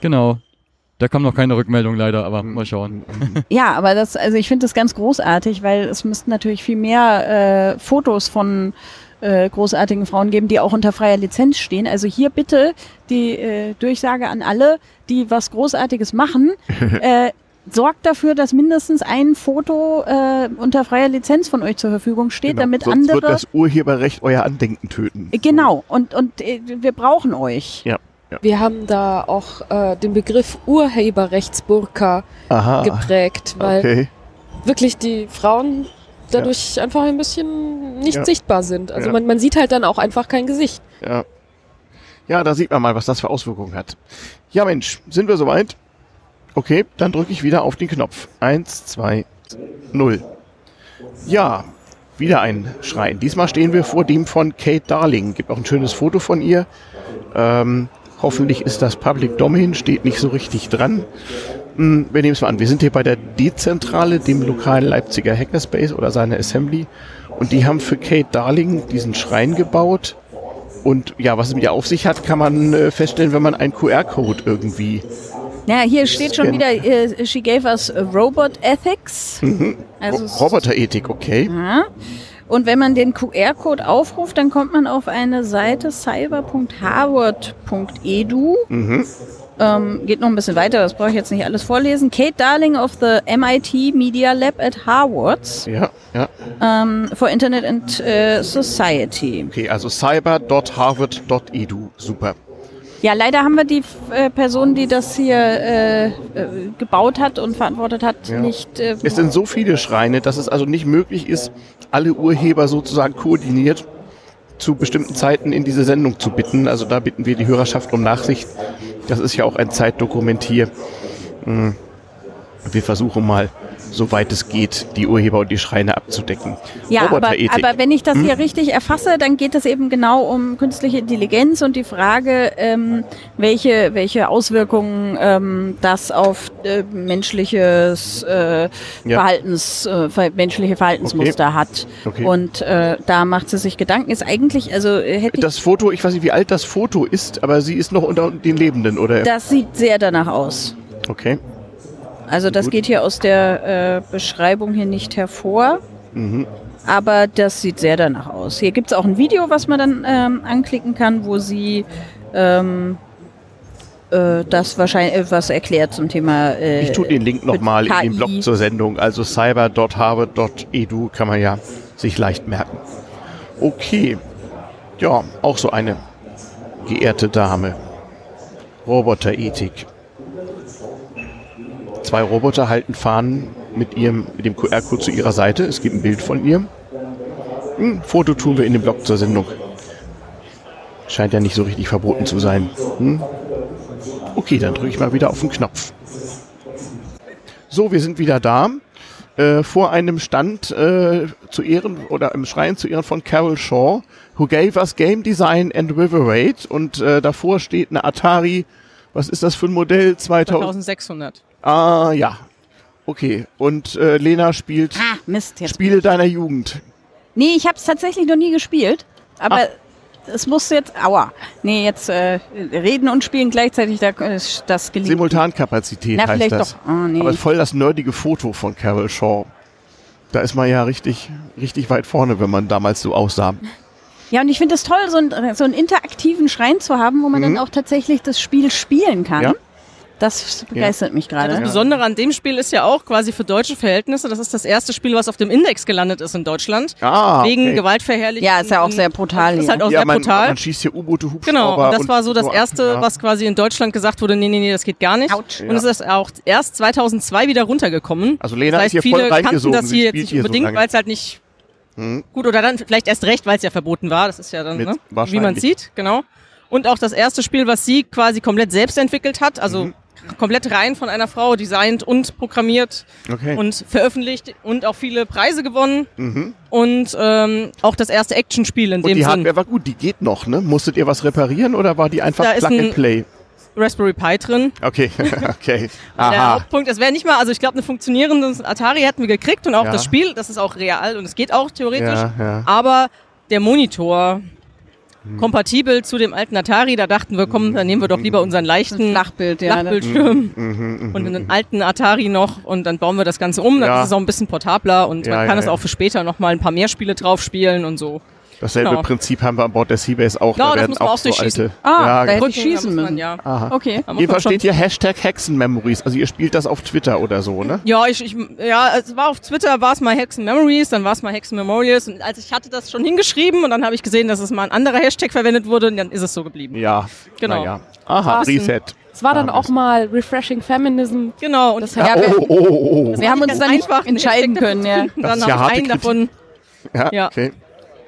Genau. Da kam noch keine Rückmeldung leider, aber mal schauen. Ja, aber das, also ich finde das ganz großartig, weil es müssten natürlich viel mehr äh, Fotos von äh, großartigen Frauen geben, die auch unter freier Lizenz stehen. Also hier bitte die äh, Durchsage an alle, die was Großartiges machen. äh, sorgt dafür, dass mindestens ein Foto äh, unter freier Lizenz von euch zur Verfügung steht, genau. damit Sonst andere. wird das Urheberrecht euer Andenken töten. Genau. Und und äh, wir brauchen euch. Ja. Ja. Wir haben da auch äh, den Begriff Urheberrechtsburka Aha. geprägt, weil okay. wirklich die Frauen dadurch ja. einfach ein bisschen nicht ja. sichtbar sind. Also man, man sieht halt dann auch einfach kein Gesicht. Ja. Ja, da sieht man mal, was das für Auswirkungen hat. Ja, Mensch, sind wir soweit? Okay, dann drücke ich wieder auf den Knopf. Eins, zwei, null. Ja, wieder ein Schrein. Diesmal stehen wir vor dem von Kate Darling. Gibt auch ein schönes Foto von ihr. Ähm, Hoffentlich ist das Public Domain, steht nicht so richtig dran. Hm, wir nehmen es mal an. Wir sind hier bei der Dezentrale, dem lokalen Leipziger Hackerspace oder seiner Assembly. Und die haben für Kate Darling diesen Schrein gebaut. Und ja, was es mit ihr auf sich hat, kann man äh, feststellen, wenn man einen QR-Code irgendwie. Ja, hier steht schon wieder, uh, she gave us Robot Ethics. Mhm. Also Roboterethik, okay. Ja. Und wenn man den QR-Code aufruft, dann kommt man auf eine Seite cyber.harvard.edu. Mhm. Ähm, geht noch ein bisschen weiter, das brauche ich jetzt nicht alles vorlesen. Kate Darling of the MIT Media Lab at Harvard. Ja, ja. Ähm, for Internet and uh, Society. Okay, also cyber.harvard.edu. Super. Ja, leider haben wir die äh, Person, die das hier äh, äh, gebaut hat und verantwortet hat, ja. nicht. Äh, es sind so viele Schreine, dass es also nicht möglich ist, alle Urheber sozusagen koordiniert zu bestimmten Zeiten in diese Sendung zu bitten. Also da bitten wir die Hörerschaft um Nachsicht. Das ist ja auch ein Zeitdokument hier. Hm. Wir versuchen mal soweit es geht, die Urheber und die Schreine abzudecken. Ja, aber, aber, wenn ich das hm? hier richtig erfasse, dann geht es eben genau um künstliche Intelligenz und die Frage, ähm, welche, welche Auswirkungen ähm, das auf äh, menschliches äh, ja. Verhaltens, äh, menschliche Verhaltensmuster okay. hat. Okay. Und äh, da macht sie sich Gedanken. Ist eigentlich, also äh, hätte Das Foto, ich weiß nicht, wie alt das Foto ist, aber sie ist noch unter den Lebenden, oder? Das sieht sehr danach aus. Okay. Also das Gut. geht hier aus der äh, Beschreibung hier nicht hervor. Mhm. Aber das sieht sehr danach aus. Hier gibt es auch ein Video, was man dann ähm, anklicken kann, wo sie ähm, äh, das wahrscheinlich äh, was erklärt zum Thema. Äh, ich tue den Link nochmal in den Blog zur Sendung. Also cyber.harvard.edu kann man ja sich leicht merken. Okay. Ja, auch so eine geehrte Dame. Roboterethik. Zwei Roboter halten Fahnen mit, ihrem, mit dem QR-Code zu ihrer Seite. Es gibt ein Bild von ihr. Ein Foto tun wir in den Blog zur Sendung. Scheint ja nicht so richtig verboten zu sein. Hm? Okay, dann drücke ich mal wieder auf den Knopf. So, wir sind wieder da. Äh, vor einem Stand äh, zu Ehren oder im Schrein zu Ehren von Carol Shaw, who gave us Game Design and River Raid. Und äh, davor steht eine Atari. Was ist das für ein Modell? 2000? 2600. Ah, ja. Okay. Und äh, Lena spielt ah, Mist, jetzt Spiele deiner Jugend. Nee, ich habe es tatsächlich noch nie gespielt. Aber Ach. es muss jetzt, aua. Nee, jetzt äh, reden und spielen gleichzeitig, da, das gelingt. Simultankapazität Na, heißt vielleicht das. Doch. Oh, nee. Aber voll das nerdige Foto von Carol Shaw. Da ist man ja richtig, richtig weit vorne, wenn man damals so aussah. Ja, und ich finde es toll, so, ein, so einen interaktiven Schrein zu haben, wo man mhm. dann auch tatsächlich das Spiel spielen kann. Ja? Das begeistert ja. mich gerade. Das Besondere an dem Spiel ist ja auch quasi für deutsche Verhältnisse, das ist das erste Spiel, was auf dem Index gelandet ist in Deutschland. Ah, wegen okay. Gewaltverherrlichung. Ja, ist ja auch sehr brutal. Ist halt auch ja, sehr man, brutal. Man schießt hier U-Boote, Hubschrauber. Genau, und das war so das so, erste, ja. was quasi in Deutschland gesagt wurde, nee, nee, nee, das geht gar nicht. Autsch. Und es ist auch erst 2002 wieder runtergekommen. Also Lena das heißt, ist hier viele voll kannten das Sie hier jetzt nicht hier so unbedingt, lange. weil es halt nicht Hm. gut oder dann vielleicht erst recht, weil es ja verboten war. Das ist ja dann, Mit- ne? wie man sieht, genau. Und auch das erste Spiel, was sie quasi komplett selbst entwickelt hat, also Mhm. Komplett rein von einer Frau designt und programmiert Okay. und veröffentlicht und auch viele Preise gewonnen mhm. und ähm, auch das erste Actionspiel in Und dem die Sinn. Hardware war gut, die geht noch, ne? Musstet ihr was reparieren oder war die einfach Da Plug and ein- Play? Raspberry Pi drin. Okay, okay. Der Aha. Hauptpunkt, es wäre nicht mal, also ich glaube, ein funktionierendes Atari hätten wir gekriegt und auch Ja. das Spiel, das ist auch real und es geht auch theoretisch. Ja, ja. Aber der Monitor kompatibel zu dem alten Atari, da dachten wir, komm, dann nehmen wir doch lieber unseren leichten Flachbild, ja. Flachbildschirm Mhm, und einen alten Atari noch und dann bauen wir das Ganze um. Dann Ja. ist es auch ein bisschen portabler und Ja, man kann ja, es auch für später nochmal ein paar mehr Spiele drauf spielen und so. Dasselbe Genau. Prinzip haben wir an Bord der Seabase auch. Genau, da das werden muss man auch so durchschießen. alte. Ah, ja, da genau. hätte ich schießen muss man, müssen. Ja. Aha. Okay. Jedenfalls steht hier Hashtag Hexenmemories. Also ihr spielt das auf Twitter oder so, ne? Ja, ich, ich, ja, es war auf Twitter, war es mal Hexen Memories, dann war es mal Hexen Memorials und als ich hatte das schon hingeschrieben und dann habe ich gesehen, dass es mal ein anderer Hashtag verwendet wurde und dann ist es so geblieben. Ja. Genau. Naja. Aha, Reset. Es war dann Ah, auch mal Refreshing Feminism. Genau, und Das Ja, oh, oh, oh, oh. Wir haben uns dann nicht einfach, entscheiden können, ja. Das Dann ist ja harte einen davon. Ja, Ja.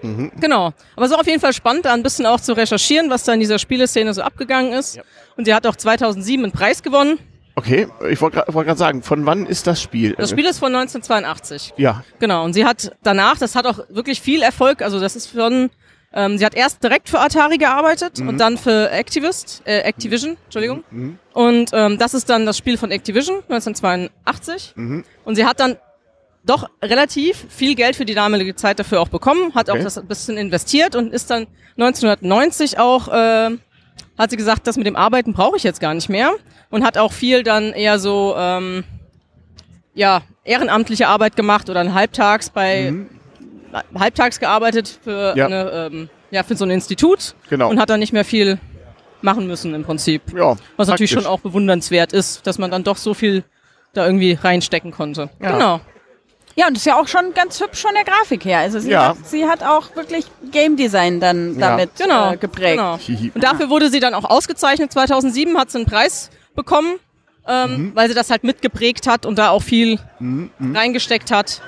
Okay. Genau. Aber es war auf jeden Fall spannend, da ein bisschen auch zu recherchieren, was da in dieser Spieleszene so abgegangen ist. Ja. Und sie hat auch 2007 einen Preis gewonnen. Okay, ich wollte gerade wollt sagen, von wann ist das Spiel? Das Spiel ist von 1982. Ja. Genau. Und sie hat danach, das hat auch wirklich viel Erfolg, also das ist von, ähm, sie hat erst direkt für Atari gearbeitet und dann für Activist, äh, Activision, Entschuldigung. Und ähm, das ist dann das Spiel von Activision 1982. Und sie hat dann doch relativ viel Geld für die damalige Zeit dafür auch bekommen, hat Okay. auch das ein bisschen investiert und ist dann 1990 auch, äh, hat sie gesagt, das mit dem Arbeiten brauche ich jetzt gar nicht mehr und hat auch viel dann eher so, ähm, ja, ehrenamtliche Arbeit gemacht oder halbtags bei, halbtags gearbeitet für Ja. eine, ähm, ja, für so ein Institut Genau. und hat dann nicht mehr viel machen müssen im Prinzip. Ja, Was natürlich schon auch bewundernswert ist, dass man dann doch so viel da irgendwie reinstecken konnte. Ja. Genau. Ja, und das ist ja auch schon ganz hübsch von der Grafik her. Also sie, Ja. hat, sie hat auch wirklich Game Design dann Ja. damit Genau, äh, geprägt. Genau. Und dafür wurde sie dann auch ausgezeichnet. 2007 hat sie einen Preis bekommen, ähm, Mhm. weil sie das halt mitgeprägt hat und da auch viel reingesteckt hat,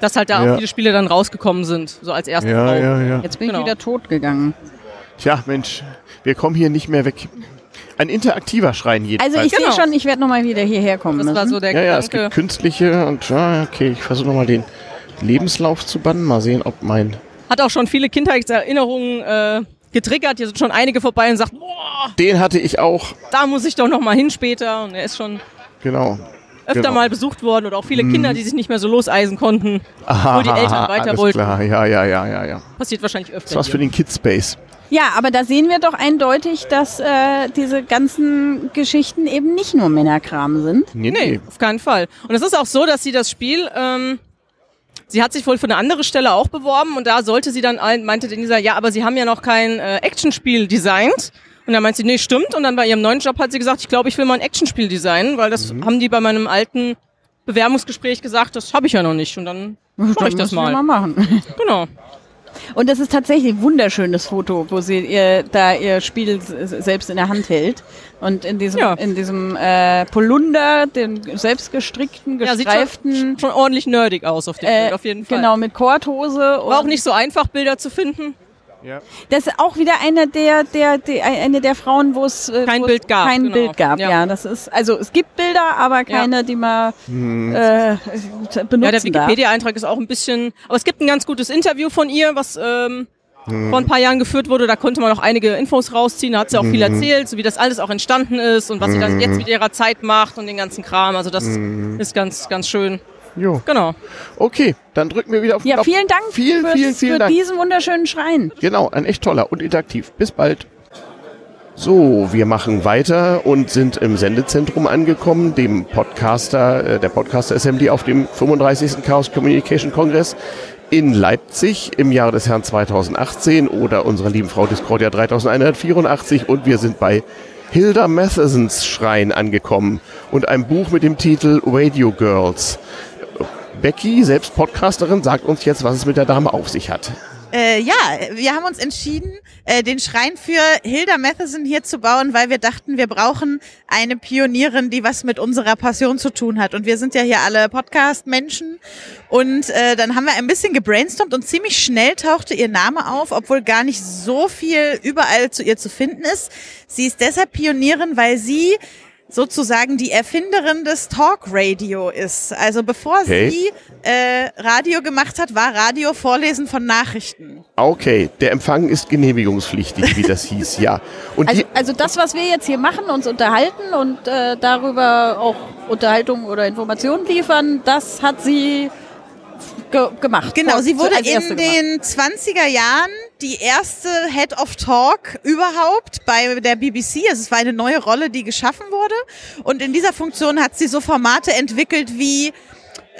dass halt da Ja. auch viele Spiele dann rausgekommen sind, so als erste Ja, Frau. ja, ja. Jetzt bin Genau. ich wieder tot gegangen. Tja, Mensch, wir kommen hier nicht mehr weg. Ein interaktiver Schrein jedenfalls. Also ich Genau. sehe schon, ich werde nochmal wieder hierher kommen Das war müssen. so der ja, ja, es gibt künstliche und ja, okay, ich versuche nochmal den Lebenslauf zu bannen. Mal sehen, ob mein. Hat auch schon viele Kindheitserinnerungen äh, getriggert. Hier sind schon einige vorbei und sagt, boah, Den hatte ich auch. da muss ich doch noch mal hin später. Und er ist schon Genau. Öfter Genau. mal besucht worden oder auch viele Kinder, die sich nicht mehr so loseisen konnten. Aha, die Eltern weiter alles wollten. Klar. Ja, ja, ja, ja, ja. Passiert wahrscheinlich Das öfter. war's für hier. den Kidspace. Ja, aber da sehen wir doch eindeutig, dass äh, diese ganzen Geschichten eben nicht nur Männerkram sind. Nee, Nee, nee. auf keinen Fall. Und es ist auch so, dass sie das Spiel, ähm, sie hat sich wohl für eine andere Stelle auch beworben und da sollte sie dann, ein- meinte Denisa, ja, aber sie haben ja noch kein äh, Actionspiel designt. Und dann meint sie, nee, stimmt. Und dann bei ihrem neuen Job hat sie gesagt, ich glaube, ich will mal ein Actionspiel designen, weil das Mhm. haben die bei meinem alten Bewerbungsgespräch gesagt, das habe ich ja noch nicht. Und dann mache ich das mal. mal machen. Genau. Und das ist tatsächlich ein wunderschönes Foto, wo sie ihr, da ihr Spiel selbst in der Hand hält. Und in diesem, ja. in diesem äh, Polunder, den selbstgestrickten, gestreiften. Ja, sieht schon, schon ordentlich nerdig aus auf dem äh, Bild, auf jeden Fall. Genau, mit Korthose. War auch nicht so einfach, Bilder zu finden. Ja. Das ist auch wieder eine der, der, der eine der Frauen, wo es äh, kein Bild gab. Kein genau. Bild gab. Ja. ja. das ist also es gibt Bilder, aber keine, ja. die man hm. äh, benutzen Ja, der Wikipedia-Eintrag ist auch ein bisschen, aber es gibt ein ganz gutes Interview von ihr, was ähm, hm. vor ein paar Jahren geführt wurde. Da konnte man auch einige Infos rausziehen. Da hat sie auch hm. viel erzählt, so wie das alles auch entstanden ist und was sie dann hm. jetzt mit ihrer Zeit macht und den ganzen Kram. Also das hm. ist ganz, ganz schön. Jo. Genau. Okay, dann drücken wir wieder auf den Ja, Knopf. vielen Dank vielen, für, vielen, vielen für Dank. diesen wunderschönen Schrein. Genau, ein echt toller und interaktiv. Bis bald. So, wir machen weiter und sind im Sendezentrum angekommen, dem Podcaster, äh, der Podcaster Assembly auf dem 35. Chaos Communication Kongress in Leipzig im Jahre des Herrn 2018 oder unserer lieben Frau Discordia 3184 und wir sind bei Hilda Mathesons Schrein angekommen und einem Buch mit dem Titel Radio Girls. Becky, selbst Podcasterin, sagt uns jetzt, was es mit der Dame auf sich hat. Äh, ja, wir haben uns entschieden, äh, den Schrein für Hilda Matheson hier zu bauen, weil wir dachten, wir brauchen eine Pionierin, die was mit unserer Passion zu tun hat. Und wir sind ja hier alle Podcast-Menschen. Und äh, dann haben wir ein bisschen gebrainstormt und ziemlich schnell tauchte ihr Name auf, obwohl gar nicht so viel überall zu ihr zu finden ist. Sie ist deshalb Pionierin, weil sie sozusagen die Erfinderin des Talk-Radio ist. Also bevor okay. sie äh, Radio gemacht hat, war Radio Vorlesen von Nachrichten. Okay, der Empfang ist genehmigungspflichtig, wie das hieß, ja. Und also, also das, was wir jetzt hier machen, uns unterhalten und äh, darüber auch Unterhaltung oder Informationen liefern, das hat sie ge gemacht. Genau, sie wurde in den 20er Jahren die erste Head of Talk überhaupt bei der BBC. Also es war eine neue Rolle, die geschaffen wurde. Und in dieser Funktion hat sie so Formate entwickelt wie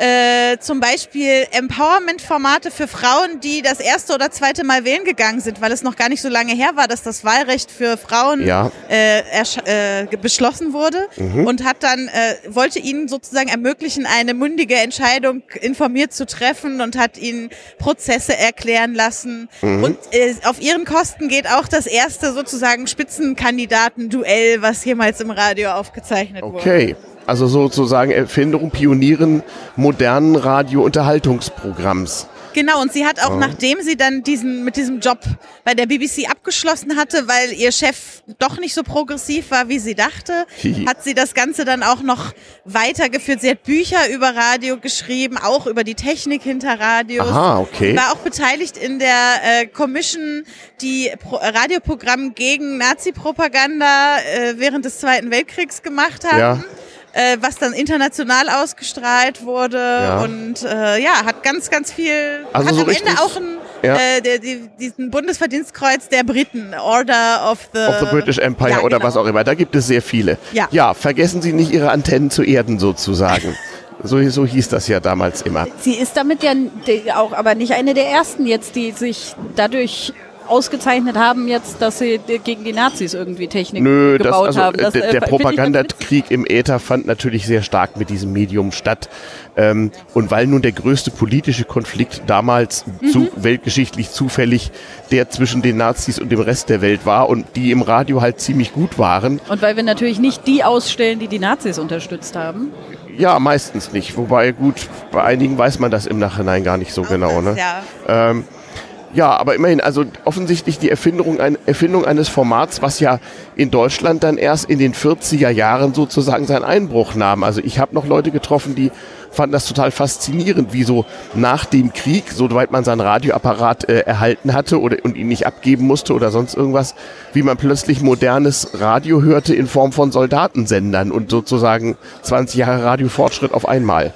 äh, zum Beispiel Empowerment-Formate für Frauen, die das erste oder zweite Mal wählen gegangen sind, weil es noch gar nicht so lange her war, dass das Wahlrecht für Frauen ja. äh, äh, beschlossen wurde mhm. und hat dann äh, wollte ihnen sozusagen ermöglichen, eine mündige Entscheidung informiert zu treffen und hat ihnen Prozesse erklären lassen. Mhm. Und äh, auf ihren Kosten geht auch das erste sozusagen Spitzenkandidaten-Duell, was jemals im Radio aufgezeichnet okay. wurde. Okay. Also sozusagen Erfindung, Pionieren modernen Radio-Unterhaltungsprogramms. Genau, und sie hat auch, ja. nachdem sie dann diesen, mit diesem Job bei der BBC abgeschlossen hatte, weil ihr Chef doch nicht so progressiv war, wie sie dachte, hat sie das Ganze dann auch noch weitergeführt. Sie hat Bücher über Radio geschrieben, auch über die Technik hinter Radios. Aha, okay. War auch beteiligt in der äh, Commission, die Pro Radioprogramm gegen Nazi-Propaganda äh, während des Zweiten Weltkriegs gemacht haben. Ja äh, was dann international ausgestrahlt wurde ja. und äh, ja, hat ganz, ganz viel, also hat so am Ende auch ein, ja. äh, der, die, diesen Bundesverdienstkreuz der Briten, Order of the, of the British Empire ja, oder genau. was auch immer. Da gibt es sehr viele. Ja. ja, vergessen Sie nicht Ihre Antennen zu erden sozusagen. So, so hieß das ja damals immer. Sie ist damit ja auch aber nicht eine der ersten jetzt, die sich dadurch ausgezeichnet haben jetzt, dass sie gegen die Nazis irgendwie Technik Nö, gebaut das, also, haben. Das, der, der äh, Propagandakrieg im Äther fand natürlich sehr stark mit diesem Medium statt. Ähm, und weil nun der größte politische Konflikt damals mhm. zu, weltgeschichtlich zufällig der zwischen den Nazis und dem Rest der Welt war und die im Radio halt ziemlich gut waren. Und weil wir natürlich nicht die ausstellen, die die Nazis unterstützt haben. Ja, meistens nicht. Wobei, gut, bei einigen weiß man das im Nachhinein gar nicht so Auch genau. Das, ne? ja. Ähm, ja, aber immerhin, also offensichtlich die Erfindung, ein, Erfindung eines Formats, was ja in Deutschland dann erst in den 40er Jahren sozusagen seinen Einbruch nahm. Also ich habe noch Leute getroffen, die fanden das total faszinierend, wie so nach dem Krieg, soweit man seinen Radioapparat äh, erhalten hatte oder und ihn nicht abgeben musste oder sonst irgendwas, wie man plötzlich modernes Radio hörte in Form von Soldatensendern und sozusagen 20 Jahre Radiofortschritt auf einmal.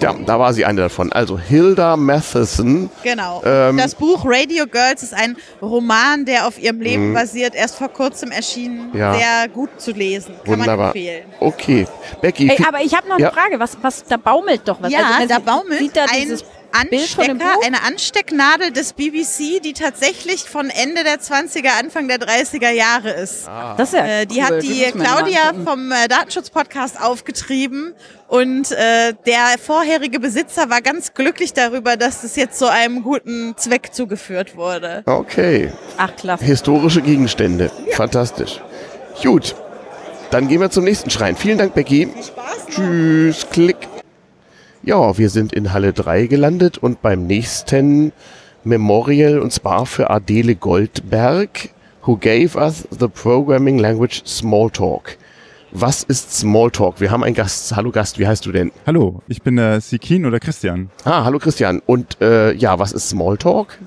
Ja, da war sie eine davon. Also Hilda Matheson. Genau. Ähm, das Buch Radio Girls ist ein Roman, der auf ihrem Leben mhm. basiert, erst vor kurzem erschienen. Ja. Sehr gut zu lesen. Kann Wunderbar. man empfehlen. Okay. Becky. Ey, aber ich habe noch eine ja. Frage. Was, was, da baumelt doch was. Ja, also, da baumelt da ein, Anstecker, eine Anstecknadel des BBC, die tatsächlich von Ende der 20er, Anfang der 30er Jahre ist. Ah. Das ist ja äh, die cool. hat die, Claudia vom äh, Datenschutz-Podcast aufgetrieben und äh, der vorherige Besitzer war ganz glücklich darüber, dass das jetzt so einem guten Zweck zugeführt wurde. Okay. Ach, klasse. Historische Gegenstände. Fantastisch. Gut. Dann gehen wir zum nächsten Schrein. Vielen Dank, Becky. Tschüss. Klick. Ja, wir sind in Halle 3 gelandet und beim nächsten Memorial und zwar für Adele Goldberg, who gave us the programming language Smalltalk. Was ist Smalltalk? Wir haben einen Gast. Hallo Gast, wie heißt du denn? Hallo, ich bin der Sikin oder Christian. Ah, hallo Christian. Und äh, ja, was ist Smalltalk?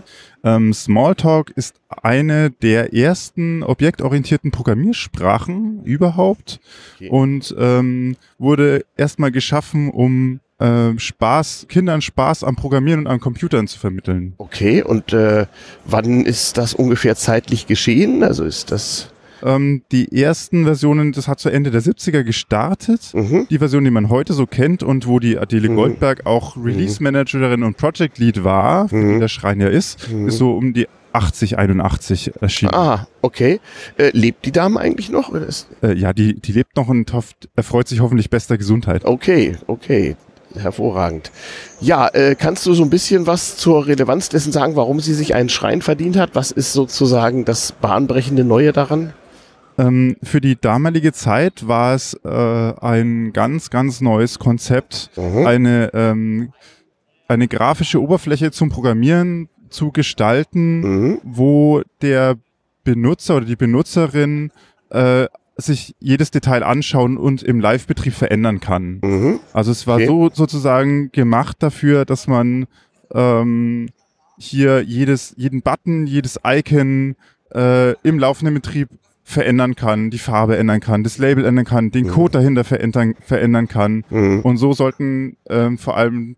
Ähm, Smalltalk ist eine der ersten objektorientierten Programmiersprachen überhaupt Okay. und ähm, wurde erstmal geschaffen, um ähm, Spaß, Kindern Spaß am Programmieren und an Computern zu vermitteln. Okay, und äh, wann ist das ungefähr zeitlich geschehen? Also ist das. Ähm, die ersten Versionen, das hat zu Ende der 70er gestartet. Mhm. Die Version, die man heute so kennt und wo die Adele Goldberg auch Release Managerin und Project Lead war, Mhm. der Schrein ja ist, ist so um die 80, 81 erschienen. Ah, okay. Äh, lebt die Dame eigentlich noch? Äh, ja, die, die lebt noch und hofft, erfreut sich hoffentlich bester Gesundheit. okay, okay. Hervorragend. Ja, äh, kannst du so ein bisschen was zur Relevanz dessen sagen, warum sie sich einen Schrein verdient hat? Was ist sozusagen das bahnbrechende Neue daran? Ähm, für die damalige Zeit war es äh, ein ganz, ganz neues Konzept, Mhm. eine, ähm, eine grafische Oberfläche zum Programmieren zu gestalten, Mhm. wo der Benutzer oder die Benutzerin äh, sich jedes Detail anschauen und im Live-Betrieb verändern kann. Mhm. Also es war Okay. so sozusagen gemacht dafür, dass man ähm, hier jedes, jeden Button, jedes Icon äh, im laufenden Betrieb verändern kann, die Farbe ändern kann, das Label ändern kann, den Code dahinter verändern, verändern kann. Mhm. Und so sollten ähm, vor allem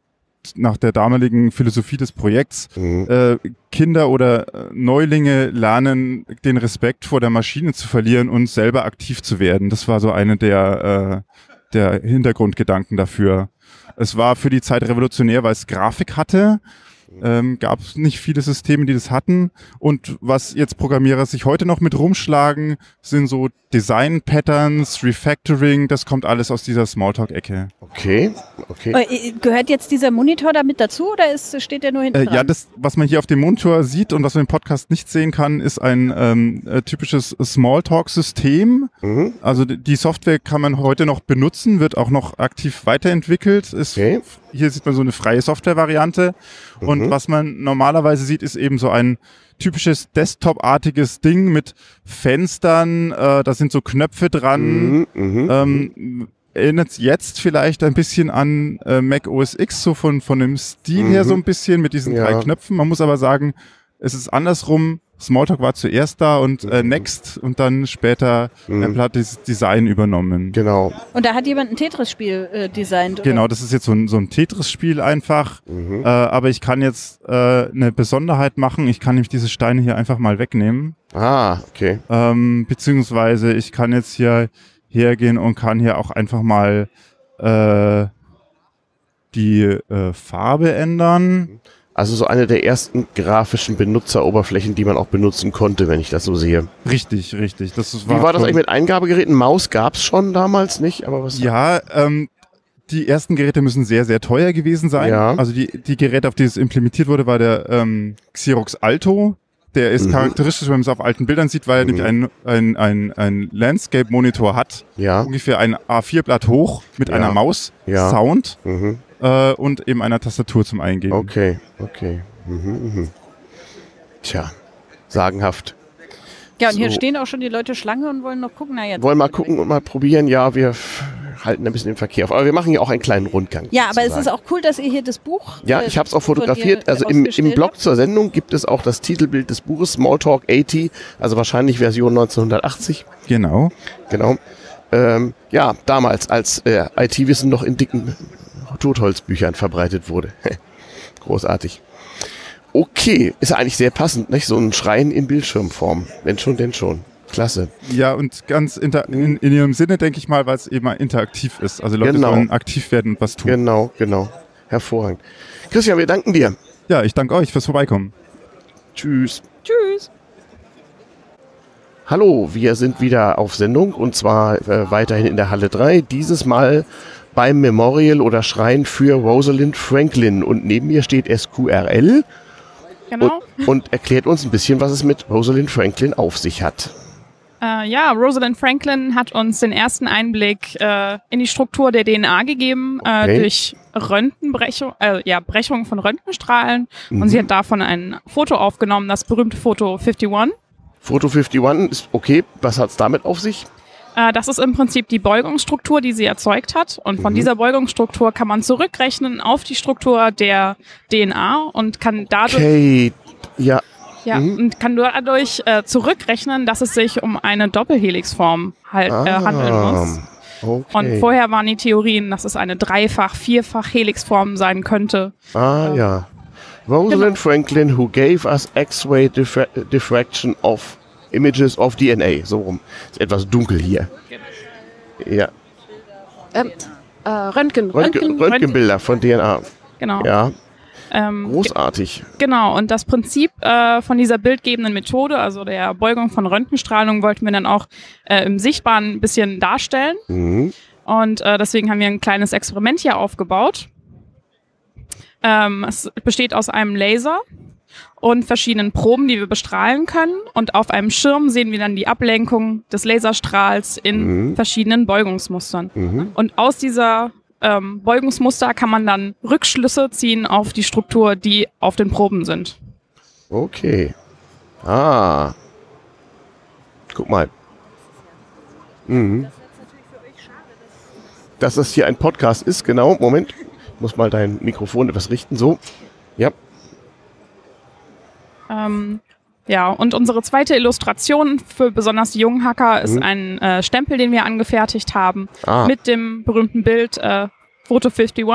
nach der damaligen Philosophie des Projekts Mhm. äh, Kinder oder äh, Neulinge lernen, den Respekt vor der Maschine zu verlieren und selber aktiv zu werden. Das war so eine der, äh, der Hintergrundgedanken dafür. Es war für die Zeit revolutionär, weil es Grafik hatte. Ähm, Gab es nicht viele Systeme, die das hatten. Und was jetzt Programmierer sich heute noch mit rumschlagen, sind so Design-Patterns, Refactoring, das kommt alles aus dieser Smalltalk-Ecke. Okay, okay. Äh, Gehört jetzt dieser Monitor damit dazu oder ist, steht der nur hinten Äh, dran? ja, das, was man hier auf dem Monitor sieht und was man im Podcast nicht sehen kann, ist ein ähm, äh, typisches Smalltalk-System. Mhm. Also die Software kann man heute noch benutzen, wird auch noch aktiv weiterentwickelt. Ist, Okay. Hier sieht man so eine freie Software-Variante. Und Mhm. was man normalerweise sieht, ist eben so ein typisches Desktop-artiges Ding mit Fenstern. Äh, da sind so Knöpfe dran. Mhm. Mhm. Ähm, erinnert jetzt vielleicht ein bisschen an äh, Mac OS X, so von, von dem Stil her Mhm. so ein bisschen mit diesen Ja. drei Knöpfen. Man muss aber sagen, es ist andersrum. Smalltalk war zuerst da und äh, Next und dann später Mhm. Apple hat das Design übernommen. Genau. Und da hat jemand ein Tetris-Spiel äh, designt. oder? Genau, das ist jetzt so ein, so ein Tetris-Spiel einfach. Mhm. Äh, aber ich kann jetzt äh, eine Besonderheit machen. Ich kann nämlich diese Steine hier einfach mal wegnehmen. Ah, okay. Ähm, beziehungsweise ich kann jetzt hier hergehen und kann hier auch einfach mal äh, die äh, Farbe ändern. Also so eine der ersten grafischen Benutzeroberflächen, die man auch benutzen konnte, wenn ich das so sehe. Richtig, richtig. Das Wie war das eigentlich mit Eingabegeräten? Maus gab's schon damals nicht, aber was? Ja, ähm, die ersten Geräte müssen sehr, sehr teuer gewesen sein. Ja. Also die, die Geräte, auf die es implementiert wurde, war der ähm, Xerox Alto. Der ist Mhm. charakteristisch, wenn man es auf alten Bildern sieht, weil er nämlich einen ein, ein, ein Landscape-Monitor hat. Ja. Ungefähr ein A4-Blatt hoch mit Ja. einer Maus, Ja. Sound Mhm. Äh, und eben einer Tastatur zum Eingeben. Okay, okay. Mhm, mhm. Tja, sagenhaft. Ja, und hier So. stehen auch schon die Leute Schlange und wollen noch gucken. Na, jetzt Wollen mal gucken und mal probieren. Ja, wir halten ein bisschen den Verkehr auf. Aber wir machen ja auch einen kleinen Rundgang. Ja, aber es sozusagen. ist auch cool, dass ihr hier das Buch. Ja, äh, ich habe es auch fotografiert. Also im, im Blog habt. zur Sendung gibt es auch das Titelbild des Buches Smalltalk 80, also wahrscheinlich Version 1980. Genau. Genau. Ähm, ja, damals, als äh, IT-Wissen noch in dicken Totholzbüchern verbreitet wurde. Großartig. Okay, ist eigentlich sehr passend, nicht? So ein Schrein in Bildschirmform. Wenn schon, denn schon. Klasse. Ja, und ganz inter in, in ihrem Sinne, denke ich mal, weil es eben interaktiv ist. Also Leute Genau. sollen aktiv werden und was tun. Genau, genau. Hervorragend. Christian, wir danken dir. Ja, ich danke euch fürs Vorbeikommen. Tschüss. Tschüss. Hallo, wir sind wieder auf Sendung und zwar äh, weiterhin in der Halle 3. Dieses Mal beim Memorial oder Schrein für Rosalind Franklin. Und neben mir steht SQRL Genau. und, und erklärt uns ein bisschen, was es mit Rosalind Franklin auf sich hat. Äh, ja, Rosalind Franklin hat uns den ersten Einblick äh, in die Struktur der DNA gegeben äh, Okay. durch Röntgenbrechung, äh, ja, Brechung von Röntgenstrahlen. Mhm. Und sie hat davon ein Foto aufgenommen, das berühmte Foto 51. Foto 51 ist okay. Was hat's damit auf sich? Äh, das ist im Prinzip die Beugungsstruktur, die sie erzeugt hat. Und von Mhm. dieser Beugungsstruktur kann man zurückrechnen auf die Struktur der DNA und kann dadurch Okay, ja. Ja, Mhm. und kann dadurch äh, zurückrechnen, dass es sich um eine Doppelhelixform halt, äh, handeln muss. Ah, Okay. Und vorher waren die Theorien, dass es eine Dreifach-, Vierfach-Helixform sein könnte. Ah, ja. Rosalind Franklin, who gave us X-ray diffra diffraction of images of DNA. So rum. Ist etwas dunkel hier. Ja. Ähm, äh, Röntgen, Röntgen, Röntgenbilder von DNA. Genau. Ja. Ähm, Großartig. Genau, und das Prinzip äh, von dieser bildgebenden Methode, also der Beugung von Röntgenstrahlung, wollten wir dann auch äh, im Sichtbaren ein bisschen darstellen. Mhm. Und äh, deswegen haben wir ein kleines Experiment hier aufgebaut. Ähm, es besteht aus einem Laser und verschiedenen Proben, die wir bestrahlen können. Und auf einem Schirm sehen wir dann die Ablenkung des Laserstrahls in Mhm. verschiedenen Beugungsmustern. Mhm. Und aus dieser ähm, Beugungsmuster kann man dann Rückschlüsse ziehen auf die Struktur, die auf den Proben sind. Okay. Ah. Guck mal. Mhm. Dass das hier ein Podcast ist, genau. Moment. Ich muss mal dein Mikrofon etwas richten. So. Ja. Ähm, ja, und unsere zweite Illustration für besonders die jungen Hacker ist Mhm. ein äh, Stempel, den wir angefertigt haben, Ah. mit dem berühmten Bild äh, Photo 51.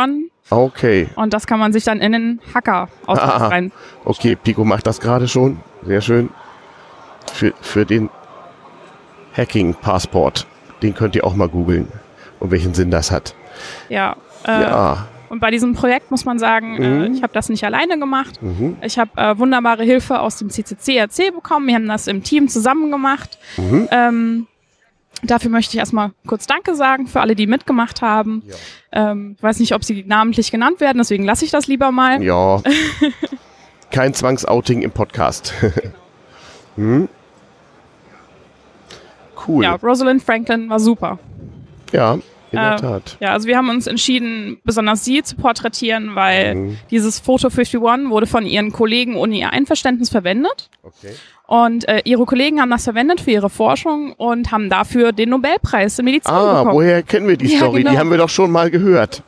Okay. Und das kann man sich dann in den hacker Ah, rein. okay, Pico macht das gerade schon. Sehr schön. Für, für den Hacking-Passport. Den könnt ihr auch mal googeln. Und welchen Sinn das hat. Ja. Äh, Ja. Und bei diesem Projekt muss man sagen, äh, Mhm. ich habe das nicht alleine gemacht. Mhm. Ich habe äh, wunderbare Hilfe aus dem CCCRC bekommen. Wir haben das im Team zusammen gemacht. Mhm. Ähm, dafür möchte ich erstmal kurz Danke sagen für alle, die mitgemacht haben. Ähm, ich weiß nicht, ob sie namentlich genannt werden, deswegen lasse ich das lieber mal. Ja. Kein Zwangsouting im Podcast. hm? Cool. Ja, Rosalind Franklin war super. Ja, in der Äh, Tat. Ja, also wir haben uns entschieden, besonders sie zu porträtieren, weil Mhm. dieses Foto 51 wurde von ihren Kollegen ohne ihr Einverständnis verwendet. Okay. Und äh, ihre Kollegen haben das verwendet für ihre Forschung und haben dafür den Nobelpreis in Medizin Ah, bekommen. woher kennen wir die Ja, Story? genau. Die haben wir doch schon mal gehört.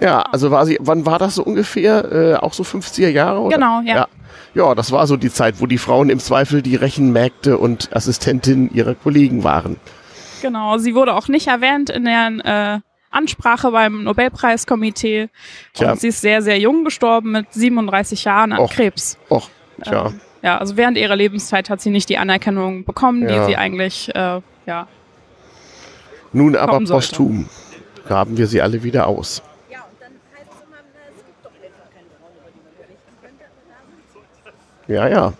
Ja, also war sie, wann war das so ungefähr? Äh, auch so 50er Jahre? Oder? Genau, ja. ja. Ja, das war so die Zeit, wo die Frauen im Zweifel die Rechenmägde und Assistentinnen ihrer Kollegen waren. Genau, sie wurde auch nicht erwähnt in der äh, Ansprache beim Nobelpreiskomitee. Tja. Und sie ist sehr, sehr jung gestorben mit 37 Jahren an Och. Krebs. Och, tja. Ähm, ja, also während ihrer Lebenszeit hat sie nicht die Anerkennung bekommen, Ja. die sie eigentlich, äh, ja. Nun aber posthum graben wir sie alle wieder aus. Ja, ja.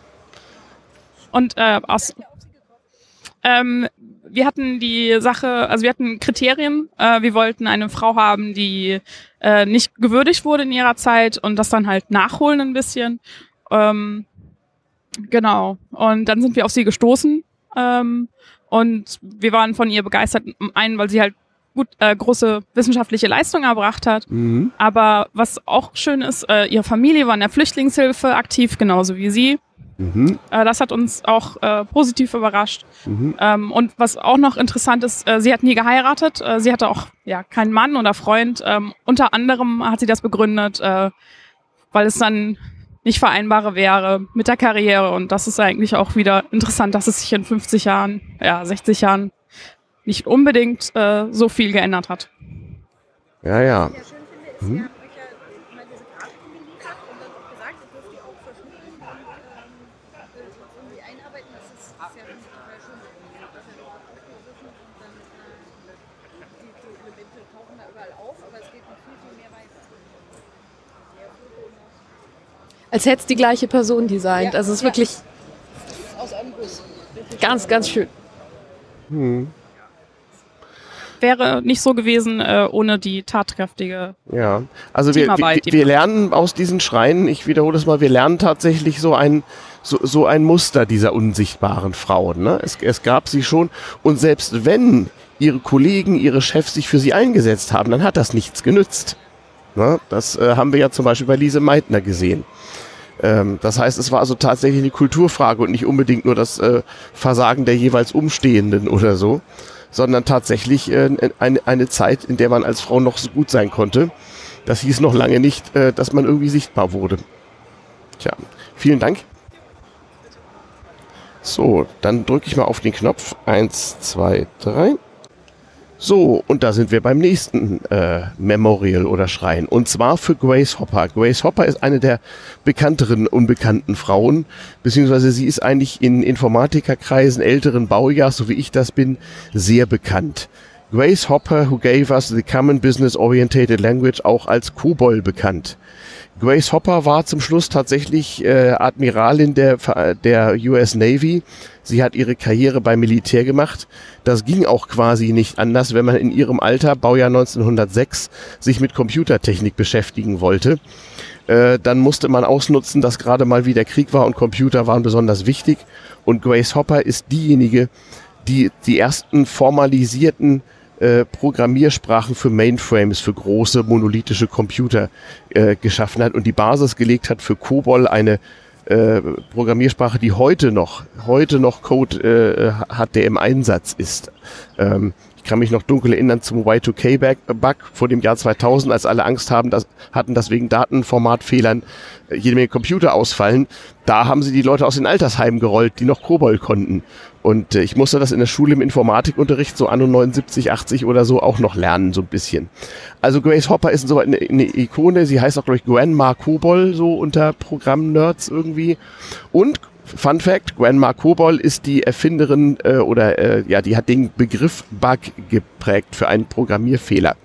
Und äh, aus, ähm, wir hatten die Sache, also wir hatten Kriterien. Äh, wir wollten eine Frau haben, die äh, nicht gewürdigt wurde in ihrer Zeit und das dann halt nachholen ein bisschen. Ähm, genau. Und dann sind wir auf sie gestoßen. Ähm, und wir waren von ihr begeistert. Einen, weil sie halt gut äh, große wissenschaftliche Leistung erbracht hat. Mhm. Aber was auch schön ist, äh, ihre Familie war in der Flüchtlingshilfe aktiv, genauso wie sie. Mhm. Äh, das hat uns auch äh, positiv überrascht. Mhm. Ähm, und was auch noch interessant ist, äh, sie hat nie geheiratet. Äh, sie hatte auch ja keinen Mann oder Freund. Ähm, unter anderem hat sie das begründet, äh, weil es dann nicht vereinbare wäre mit der Karriere. Und das ist eigentlich auch wieder interessant, dass es sich in 50 Jahren, ja 60 Jahren nicht unbedingt äh, so viel geändert hat. Ja, ja. Mhm. Als hätte es die gleiche Person designt. Ja, also es ist ja. wirklich Aus einem Guss. ganz, ganz schön. Hm. Wäre nicht so gewesen äh, ohne die tatkräftige. Ja, also wir, wir, wir lernen aus diesen Schreien, ich wiederhole es mal, wir lernen tatsächlich so ein, so, so ein Muster dieser unsichtbaren Frauen. Ne? Es, es gab sie schon und selbst wenn ihre Kollegen, ihre Chefs sich für sie eingesetzt haben, dann hat das nichts genützt. Ne? Das äh, haben wir ja zum Beispiel bei Lise Meitner gesehen. Ähm, das heißt, es war also tatsächlich eine Kulturfrage und nicht unbedingt nur das äh, Versagen der jeweils Umstehenden oder so, sondern tatsächlich äh, eine, eine Zeit, in der man als Frau noch so gut sein konnte. Das hieß noch lange nicht, äh, dass man irgendwie sichtbar wurde. Tja, vielen Dank. So, dann drücke ich mal auf den Knopf. Eins, zwei, drei. So, und da sind wir beim nächsten äh, Memorial oder Schrein. Und zwar für Grace Hopper. Grace Hopper ist eine der bekannteren unbekannten Frauen, beziehungsweise sie ist eigentlich in Informatikerkreisen älteren Baujahrs, so wie ich das bin, sehr bekannt. Grace Hopper, who gave us the Common Business Orientated Language, auch als COBOL bekannt. Grace Hopper war zum Schluss tatsächlich äh, Admiralin der, der US Navy. Sie hat ihre Karriere beim Militär gemacht. Das ging auch quasi nicht anders, wenn man in ihrem Alter, Baujahr 1906, sich mit Computertechnik beschäftigen wollte. Äh, dann musste man ausnutzen, dass gerade mal wieder Krieg war und Computer waren besonders wichtig. Und Grace Hopper ist diejenige, die die ersten formalisierten äh, Programmiersprachen für Mainframes, für große monolithische Computer äh, geschaffen hat und die Basis gelegt hat für COBOL, eine äh, Programmiersprache, die heute noch, heute noch Code äh, hat, der im Einsatz ist. Ähm, ich kann mich noch dunkel erinnern zum Y2K-Bug vor dem Jahr 2000, als alle Angst haben, dass, hatten, dass wegen Datenformatfehlern äh, jede Menge Computer ausfallen. Da haben sie die Leute aus den Altersheimen gerollt, die noch COBOL konnten. Und äh, ich musste das in der Schule im Informatikunterricht so anno 79, 80 oder so auch noch lernen, so ein bisschen. Also Grace Hopper ist so eine, eine Ikone. Sie heißt auch, glaube ich, Grandma Kobol, so unter Programmnerds irgendwie. Und Fun Fact, Grandma Kobol ist die Erfinderin äh, oder äh, ja, die hat den Begriff Bug geprägt für einen Programmierfehler.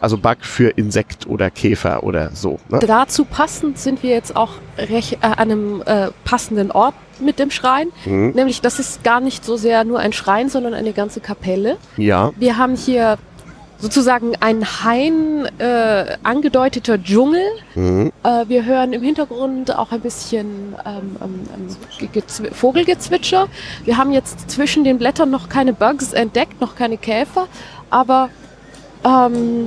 Also Bug für Insekt oder Käfer oder so. Ne? Dazu passend sind wir jetzt auch recht, äh, an einem äh, passenden Ort mit dem Schrein. Mhm. Nämlich, das ist gar nicht so sehr nur ein Schrein, sondern eine ganze Kapelle. Ja. Wir haben hier sozusagen ein Hain äh, angedeuteter Dschungel. Mhm. Äh, wir hören im Hintergrund auch ein bisschen ähm, ähm, Gezw Vogelgezwitscher. Wir haben jetzt zwischen den Blättern noch keine Bugs entdeckt, noch keine Käfer, aber ähm,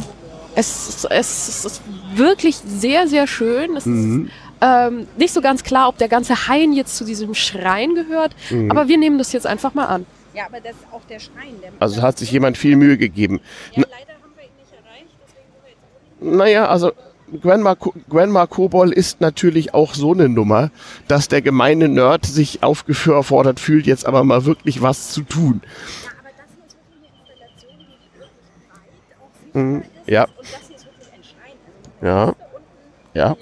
es, es, ist wirklich sehr, sehr schön. Es Mhm. ist ähm, nicht so ganz klar, ob der ganze Hain jetzt zu diesem Schrein gehört, Mhm. aber wir nehmen das jetzt einfach mal an. Ja, aber das ist auch der Schrein. Der Also hat sich jemand viel Mühe gegeben. ja, Na- leider haben wir ihn nicht erreicht, deswegen Naja, also Grandma, Grandma Kobol ist natürlich auch so eine Nummer, dass der gemeine Nerd sich aufgefordert fühlt, jetzt aber mal wirklich was zu tun. aber das hier ist wirklich eine Installation, die wirklich breit auch sichtbar Mhm. Ja. Und das hier ist wirklich ein Schrein. Also Ja. Ja.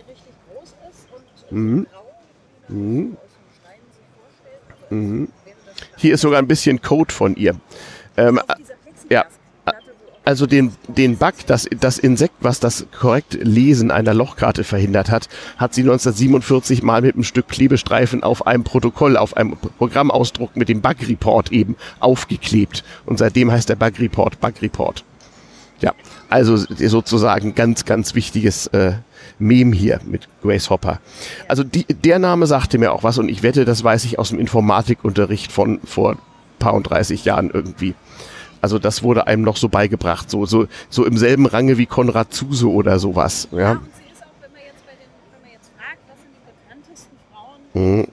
Mhm. Mhm. Mhm. Hier ist sogar ein bisschen Code von ihr. Ähm, ja, also den, den Bug, das, das Insekt, was das korrekt Lesen einer Lochkarte verhindert hat, hat sie 1947 mal mit einem Stück Klebestreifen auf einem Protokoll, auf einem Programmausdruck mit dem Bug Report eben aufgeklebt. Und seitdem heißt der Bug Report Bug Report. Ja, also sozusagen ganz, ganz wichtiges äh, Meme hier mit Grace Hopper. Also die, der Name sagte mir auch was und ich wette, das weiß ich aus dem Informatikunterricht von vor paar und 30 Jahren irgendwie. Also das wurde einem noch so beigebracht, so, so, so im selben Range wie Konrad Zuse oder sowas. Ja. Und sie ist auch, wenn man jetzt bei den, wenn man jetzt fragt, was sind die bekanntesten Frauen Mhm. äh,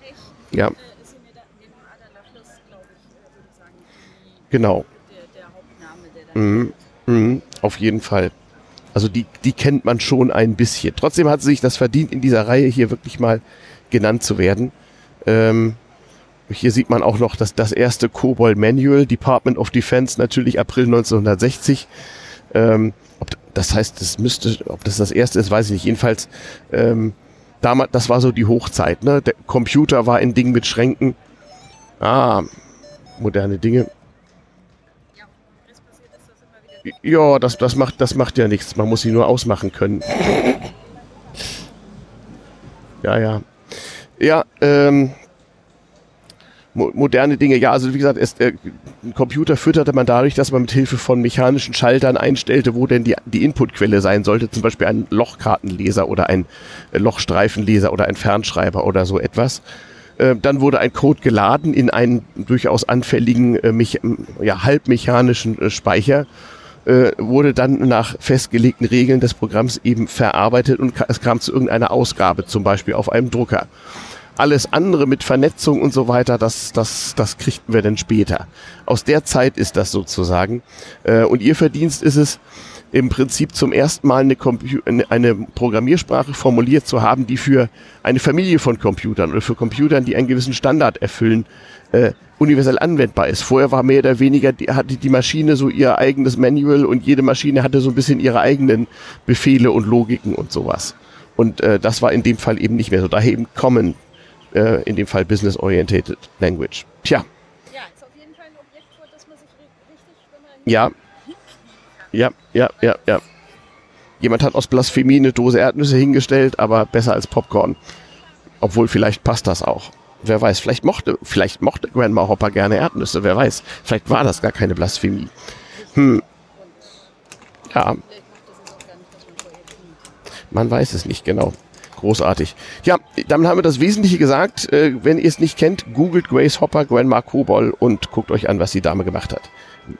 Tech, Ja. äh, ist sie mir da neben Ada Lovelace, glaube ich, äh, würde ich sagen, die, Genau. der, der Hauptname, der da Mhm. Mhm. Auf jeden Fall. Also die, die kennt man schon ein bisschen. Trotzdem hat sie sich das verdient, in dieser Reihe hier wirklich mal genannt zu werden. Ähm, hier sieht man auch noch das, das erste COBOL Manual, Department of Defense, natürlich April 1960. Ähm, ob, das heißt, das müsste, ob das das erste ist, weiß ich nicht. Jedenfalls, ähm, damals, das war so die Hochzeit. Ne? Der Computer war ein Ding mit Schränken. Ah, moderne Dinge. Ja, das, das, macht, das macht ja nichts. Man muss sie nur ausmachen können. Ja, ja. Ja, ähm, moderne Dinge. Ja, also wie gesagt, es, äh, Computer fütterte man dadurch, dass man mit Hilfe von mechanischen Schaltern einstellte, wo denn die, die Inputquelle sein sollte. Zum Beispiel ein Lochkartenleser oder ein äh, Lochstreifenleser oder ein Fernschreiber oder so etwas. Äh, dann wurde ein Code geladen in einen durchaus anfälligen, äh, ja, halbmechanischen äh, Speicher äh, wurde dann nach festgelegten Regeln des Programms eben verarbeitet und es kam zu irgendeiner Ausgabe, zum Beispiel auf einem Drucker. Alles andere mit Vernetzung und so weiter, das, das, das kriegten wir dann später. Aus der Zeit ist das sozusagen. Äh, und ihr Verdienst ist es, im Prinzip zum ersten Mal eine, eine, Programmiersprache formuliert zu haben, die für eine Familie von Computern oder für Computern, die einen gewissen Standard erfüllen, äh, universell anwendbar ist. Vorher war mehr oder weniger, die, hatte die Maschine so ihr eigenes Manual und jede Maschine hatte so ein bisschen ihre eigenen Befehle und Logiken und sowas. Und äh, das war in dem Fall eben nicht mehr so. Daher eben Common, äh, in dem Fall Business Orientated Language. Tja. Ja, ist auf jeden Fall ein Objekt, vor das man sich richtig, wenn man ja, ja, ja, ja, ja. Jemand hat aus Blasphemie eine Dose Erdnüsse hingestellt, aber besser als Popcorn. Obwohl, vielleicht passt das auch. Wer weiß, vielleicht mochte, vielleicht mochte Grandma Hopper gerne Erdnüsse, wer weiß. Vielleicht war das gar keine Blasphemie. Hm. Ja. Man weiß es nicht genau. Großartig. Ja, damit haben wir das Wesentliche gesagt. Äh, wenn ihr es nicht kennt, googelt Grace Hopper, Grandma Kobol und guckt euch an, was die Dame gemacht hat.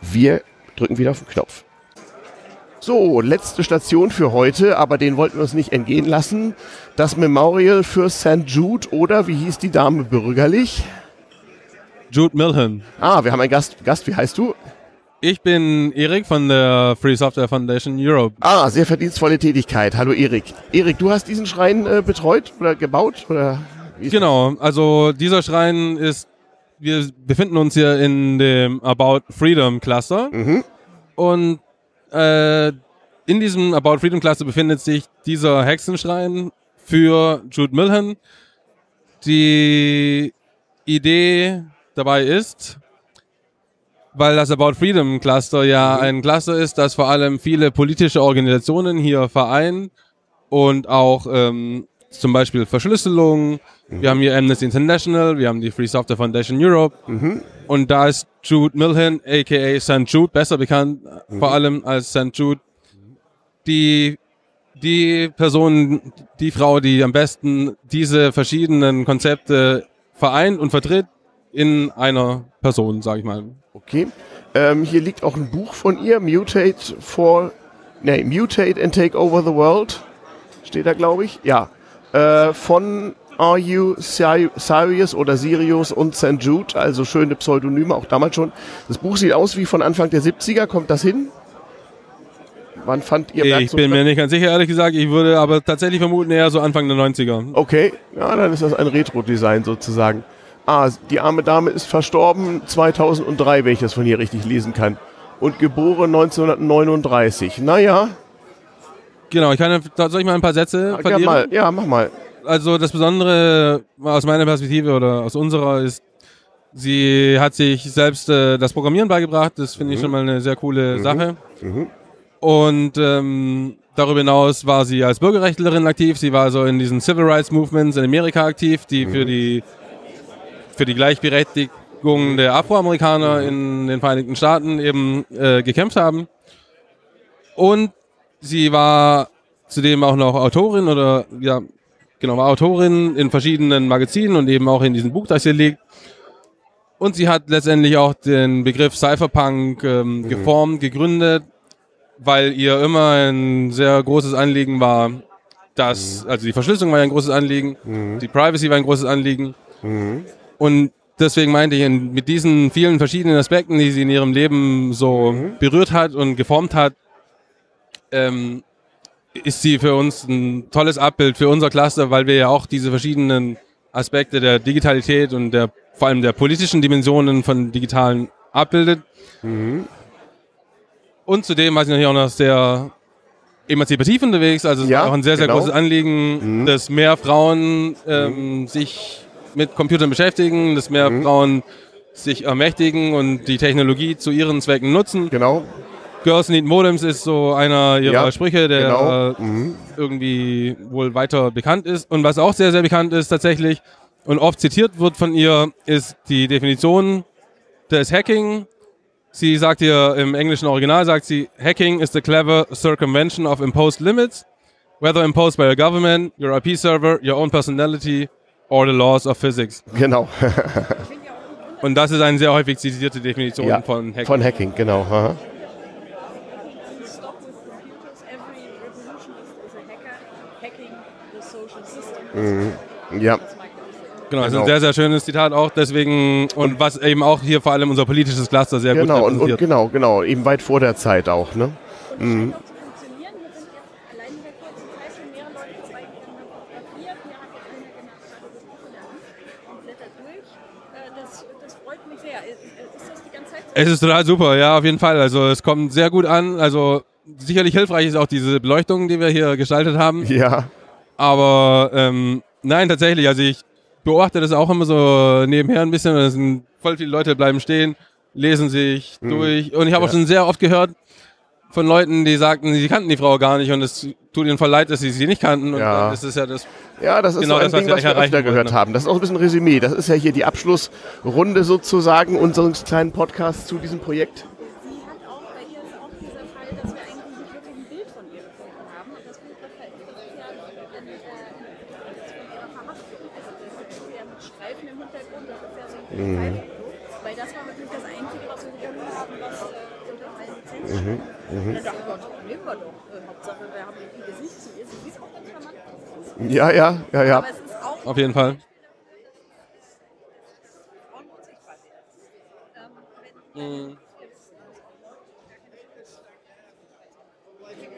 Wir drücken wieder auf den Knopf. So, letzte Station für heute, aber den wollten wir uns nicht entgehen lassen. Das Memorial für St. Jude oder wie hieß die Dame bürgerlich? Jude Milhan. Ah, wir haben einen Gast. Gast, wie heißt du? Ich bin Erik von der Free Software Foundation Europe. Ah, sehr verdienstvolle Tätigkeit. Hallo Erik. Erik, du hast diesen Schrein äh, betreut oder gebaut? Oder genau, also dieser Schrein ist, wir befinden uns hier in dem About Freedom Cluster. Mhm. Und äh, in diesem About Freedom Cluster befindet sich dieser Hexenschrein für Jude Milhan. Die Idee dabei ist, weil das About Freedom Cluster ja mhm. ein Cluster ist, das vor allem viele politische Organisationen hier vereint und auch ähm, zum Beispiel Verschlüsselung. Mhm. Wir haben hier Amnesty International, wir haben die Free Software Foundation Europe. Mhm. Und da ist Jude Milhan, aka St. Jude, besser bekannt, mhm. vor allem als St. Jude, die, die Person, die Frau, die am besten diese verschiedenen Konzepte vereint und vertritt in einer Person, sage ich mal. Okay. Ähm, hier liegt auch ein Buch von ihr, Mutate for, nee, Mutate and Take Over the World. Steht da, glaube ich. Ja. Äh, von Are You Sirius oder Sirius und St. Jude, also schöne Pseudonyme, auch damals schon. Das Buch sieht aus wie von Anfang der 70er, kommt das hin? Wann fand ihr Ich bin mir nicht ganz sicher, ehrlich gesagt. Ich würde aber tatsächlich vermuten, eher so Anfang der 90er. Okay, ja, dann ist das ein Retro-Design sozusagen. Ah, die arme Dame ist verstorben 2003, wenn ich das von hier richtig lesen kann. Und geboren 1939. Naja. Genau, ich kann, soll ich mal ein paar Sätze ja, verlieren? Mal. Ja, mach mal also das Besondere aus meiner Perspektive oder aus unserer ist, sie hat sich selbst äh, das Programmieren beigebracht. Das finde ich mhm. schon mal eine sehr coole mhm. Sache. Mhm. Und ähm, darüber hinaus war sie als Bürgerrechtlerin aktiv. Sie war so in diesen Civil Rights Movements in Amerika aktiv, die für mhm. die für die Gleichberechtigung der Afroamerikaner mhm. in den Vereinigten Staaten eben äh, gekämpft haben. Und sie war zudem auch noch Autorin oder ja Genau, war Autorin in verschiedenen Magazinen und eben auch in diesem Buch, das hier liegt. Und sie hat letztendlich auch den Begriff Cypherpunk ähm, mhm. geformt, gegründet, weil ihr immer ein sehr großes Anliegen war, dass, mhm. also die Verschlüsselung war ja ein großes Anliegen, mhm. die Privacy war ein großes Anliegen. Mhm. Und deswegen meinte ich, mit diesen vielen verschiedenen Aspekten, die sie in ihrem Leben so mhm. berührt hat und geformt hat, ähm, ist sie für uns ein tolles Abbild für unser Cluster, weil wir ja auch diese verschiedenen Aspekte der Digitalität und der vor allem der politischen Dimensionen von Digitalen abbildet. Mhm. Und zudem war sie natürlich auch noch sehr emanzipativ unterwegs, also es ja, war auch ein sehr, sehr genau. großes Anliegen, mhm. dass mehr Frauen ähm, mhm. sich mit Computern beschäftigen, dass mehr mhm. Frauen sich ermächtigen und die Technologie zu ihren Zwecken nutzen. Genau. Girls Need Modems ist so einer ihrer Ja, Sprüche, der genau. Mhm. irgendwie wohl weiter bekannt ist. Und was auch sehr, sehr bekannt ist tatsächlich und oft zitiert wird von ihr, ist die Definition des Hacking. Sie sagt hier im englischen Original, sagt sie, Hacking is the clever circumvention of imposed limits, whether imposed by a government, your IP server, your own personality or the laws of physics. Genau. Und das ist eine sehr häufig zitierte Definition Ja, von Hacking. Von Hacking, genau. Aha. Mhm. Ja. Genau, das ist ein sehr, sehr schönes Zitat auch deswegen und was eben auch hier vor allem unser politisches Cluster sehr gut Genau, und, und repräsentiert. genau, genau, eben weit vor der Zeit auch, ne? Mhm. Es ist total super, ja, auf jeden Fall. Also es kommt sehr gut an. Also sicherlich hilfreich ist auch diese Beleuchtung, die wir hier gestaltet haben. Ja. Aber ähm, nein, tatsächlich. Also ich beobachte das auch immer so nebenher ein bisschen. Es sind voll viele Leute bleiben stehen, lesen sich Mhm. durch. Und ich habe auch Ja. schon sehr oft gehört von Leuten, die sagten, sie kannten die Frau gar nicht und es tut ihnen voll leid, dass sie sie nicht kannten. Und Ja. das ist ja das. Ja, das ist genau so ein das, was Ding, wir was wir öfter wollten. gehört haben. Das ist auch ein bisschen Resümee. Das ist ja hier die Abschlussrunde sozusagen unseres kleinen Podcasts zu diesem Projekt. Mhm. Weil das war wirklich das Einzige, was wir gefunden haben, was äh, unter freien Lizenz Mhm, stand. mhm. Da dachten wir uns, nehmen wir doch. Äh, Hauptsache, wir haben ihr Gesicht zu ihr. Sie ist auch ganz charmant. Ja, ja, ja, ja. Aber es ist auch Auf jeden Fall. Mhm.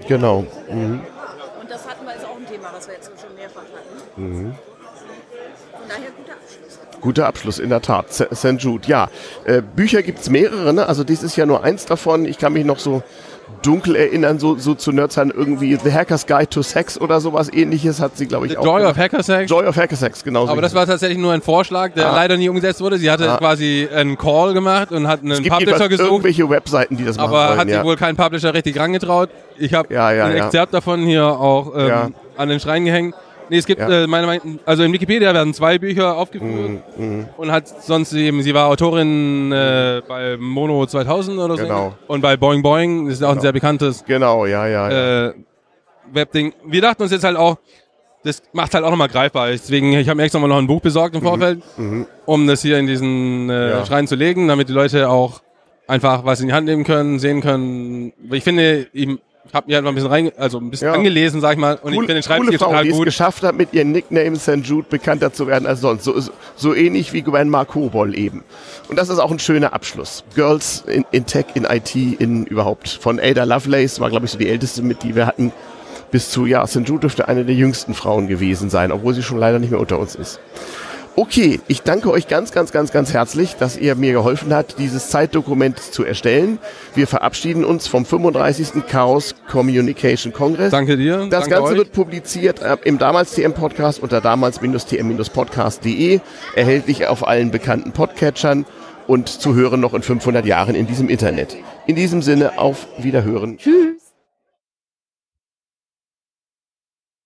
Genau. Mhm. Und das hatten wir, ist auch ein Thema, was wir jetzt schon mehrfach hatten. Mhm. Von daher guter Abschluss. In der Tat. St. Jude, ja. Äh, Bücher gibt's mehrere, ne? Also dies ist ja nur eins davon. Ich kann mich noch so dunkel erinnern, so, so zu Nerdzahn irgendwie The Hacker's Guide to Sex oder sowas ähnliches hat sie, glaube ich, The auch. Joy gemacht. of Hackersex. Joy of Hackersex, genau. so Aber das war tatsächlich nur ein Vorschlag, der Ah. leider nie umgesetzt wurde. Sie hatte Ah. quasi einen Call gemacht und hat einen es. Es gibt Publisher gesucht. irgendwelche Webseiten, die das machen aber wollen, hat ja. sich wohl kein Publisher richtig rangetraut. Ich habe Ja, ja, ein. Exzerpt davon hier auch ähm, an den Schrein gehängt. Nee, es gibt, Ja. äh, meine also in Wikipedia werden zwei Bücher aufgeführt Mhm. und hat sonst eben, sie war Autorin äh, bei Mono 2000 oder so. Genau. Und bei Boing Boing, das ist auch ein Genau. sehr bekanntes Genau, ja, ja. ja. äh, Webding. Wir dachten uns jetzt halt auch, das macht halt auch nochmal greifbar. Deswegen, ich habe mir extra mal noch ein Buch besorgt im Vorfeld, Mhm. um das hier in diesen äh, Ja. Schrein zu legen, damit die Leute auch einfach was in die Hand nehmen können, sehen können. Ich finde, ich habe mir halt mal ein bisschen rein, also ein bisschen Ja. angelesen, sag ich mal, und ich Cool- finde den coole Schreibstil Frau, total die es gut. geschafft hat, mit ihrem Nickname St. Jude bekannter zu werden als sonst. So, so ähnlich wie Grandma Kobol eben. Und das ist auch ein schöner Abschluss. Girls in, in Tech, in IT, in überhaupt. Von Ada Lovelace war, glaube ich, so die älteste mit, die wir hatten, bis zu, ja, St. Jude dürfte eine der jüngsten Frauen gewesen sein, obwohl sie schon leider nicht mehr unter uns ist. Okay, ich danke euch ganz, ganz, ganz, ganz herzlich, dass ihr mir geholfen habt, dieses Zeitdokument zu erstellen. Wir verabschieden uns vom 35. Chaos Communication Congress. Danke dir. Das danke Ganze euch. wird publiziert äh, im damals TM Podcast unter damals-tm-podcast.de, erhältlich auf allen bekannten Podcatchern und zu hören noch in 500 Jahren in diesem Internet. In diesem Sinne auf Wiederhören. Tschüss.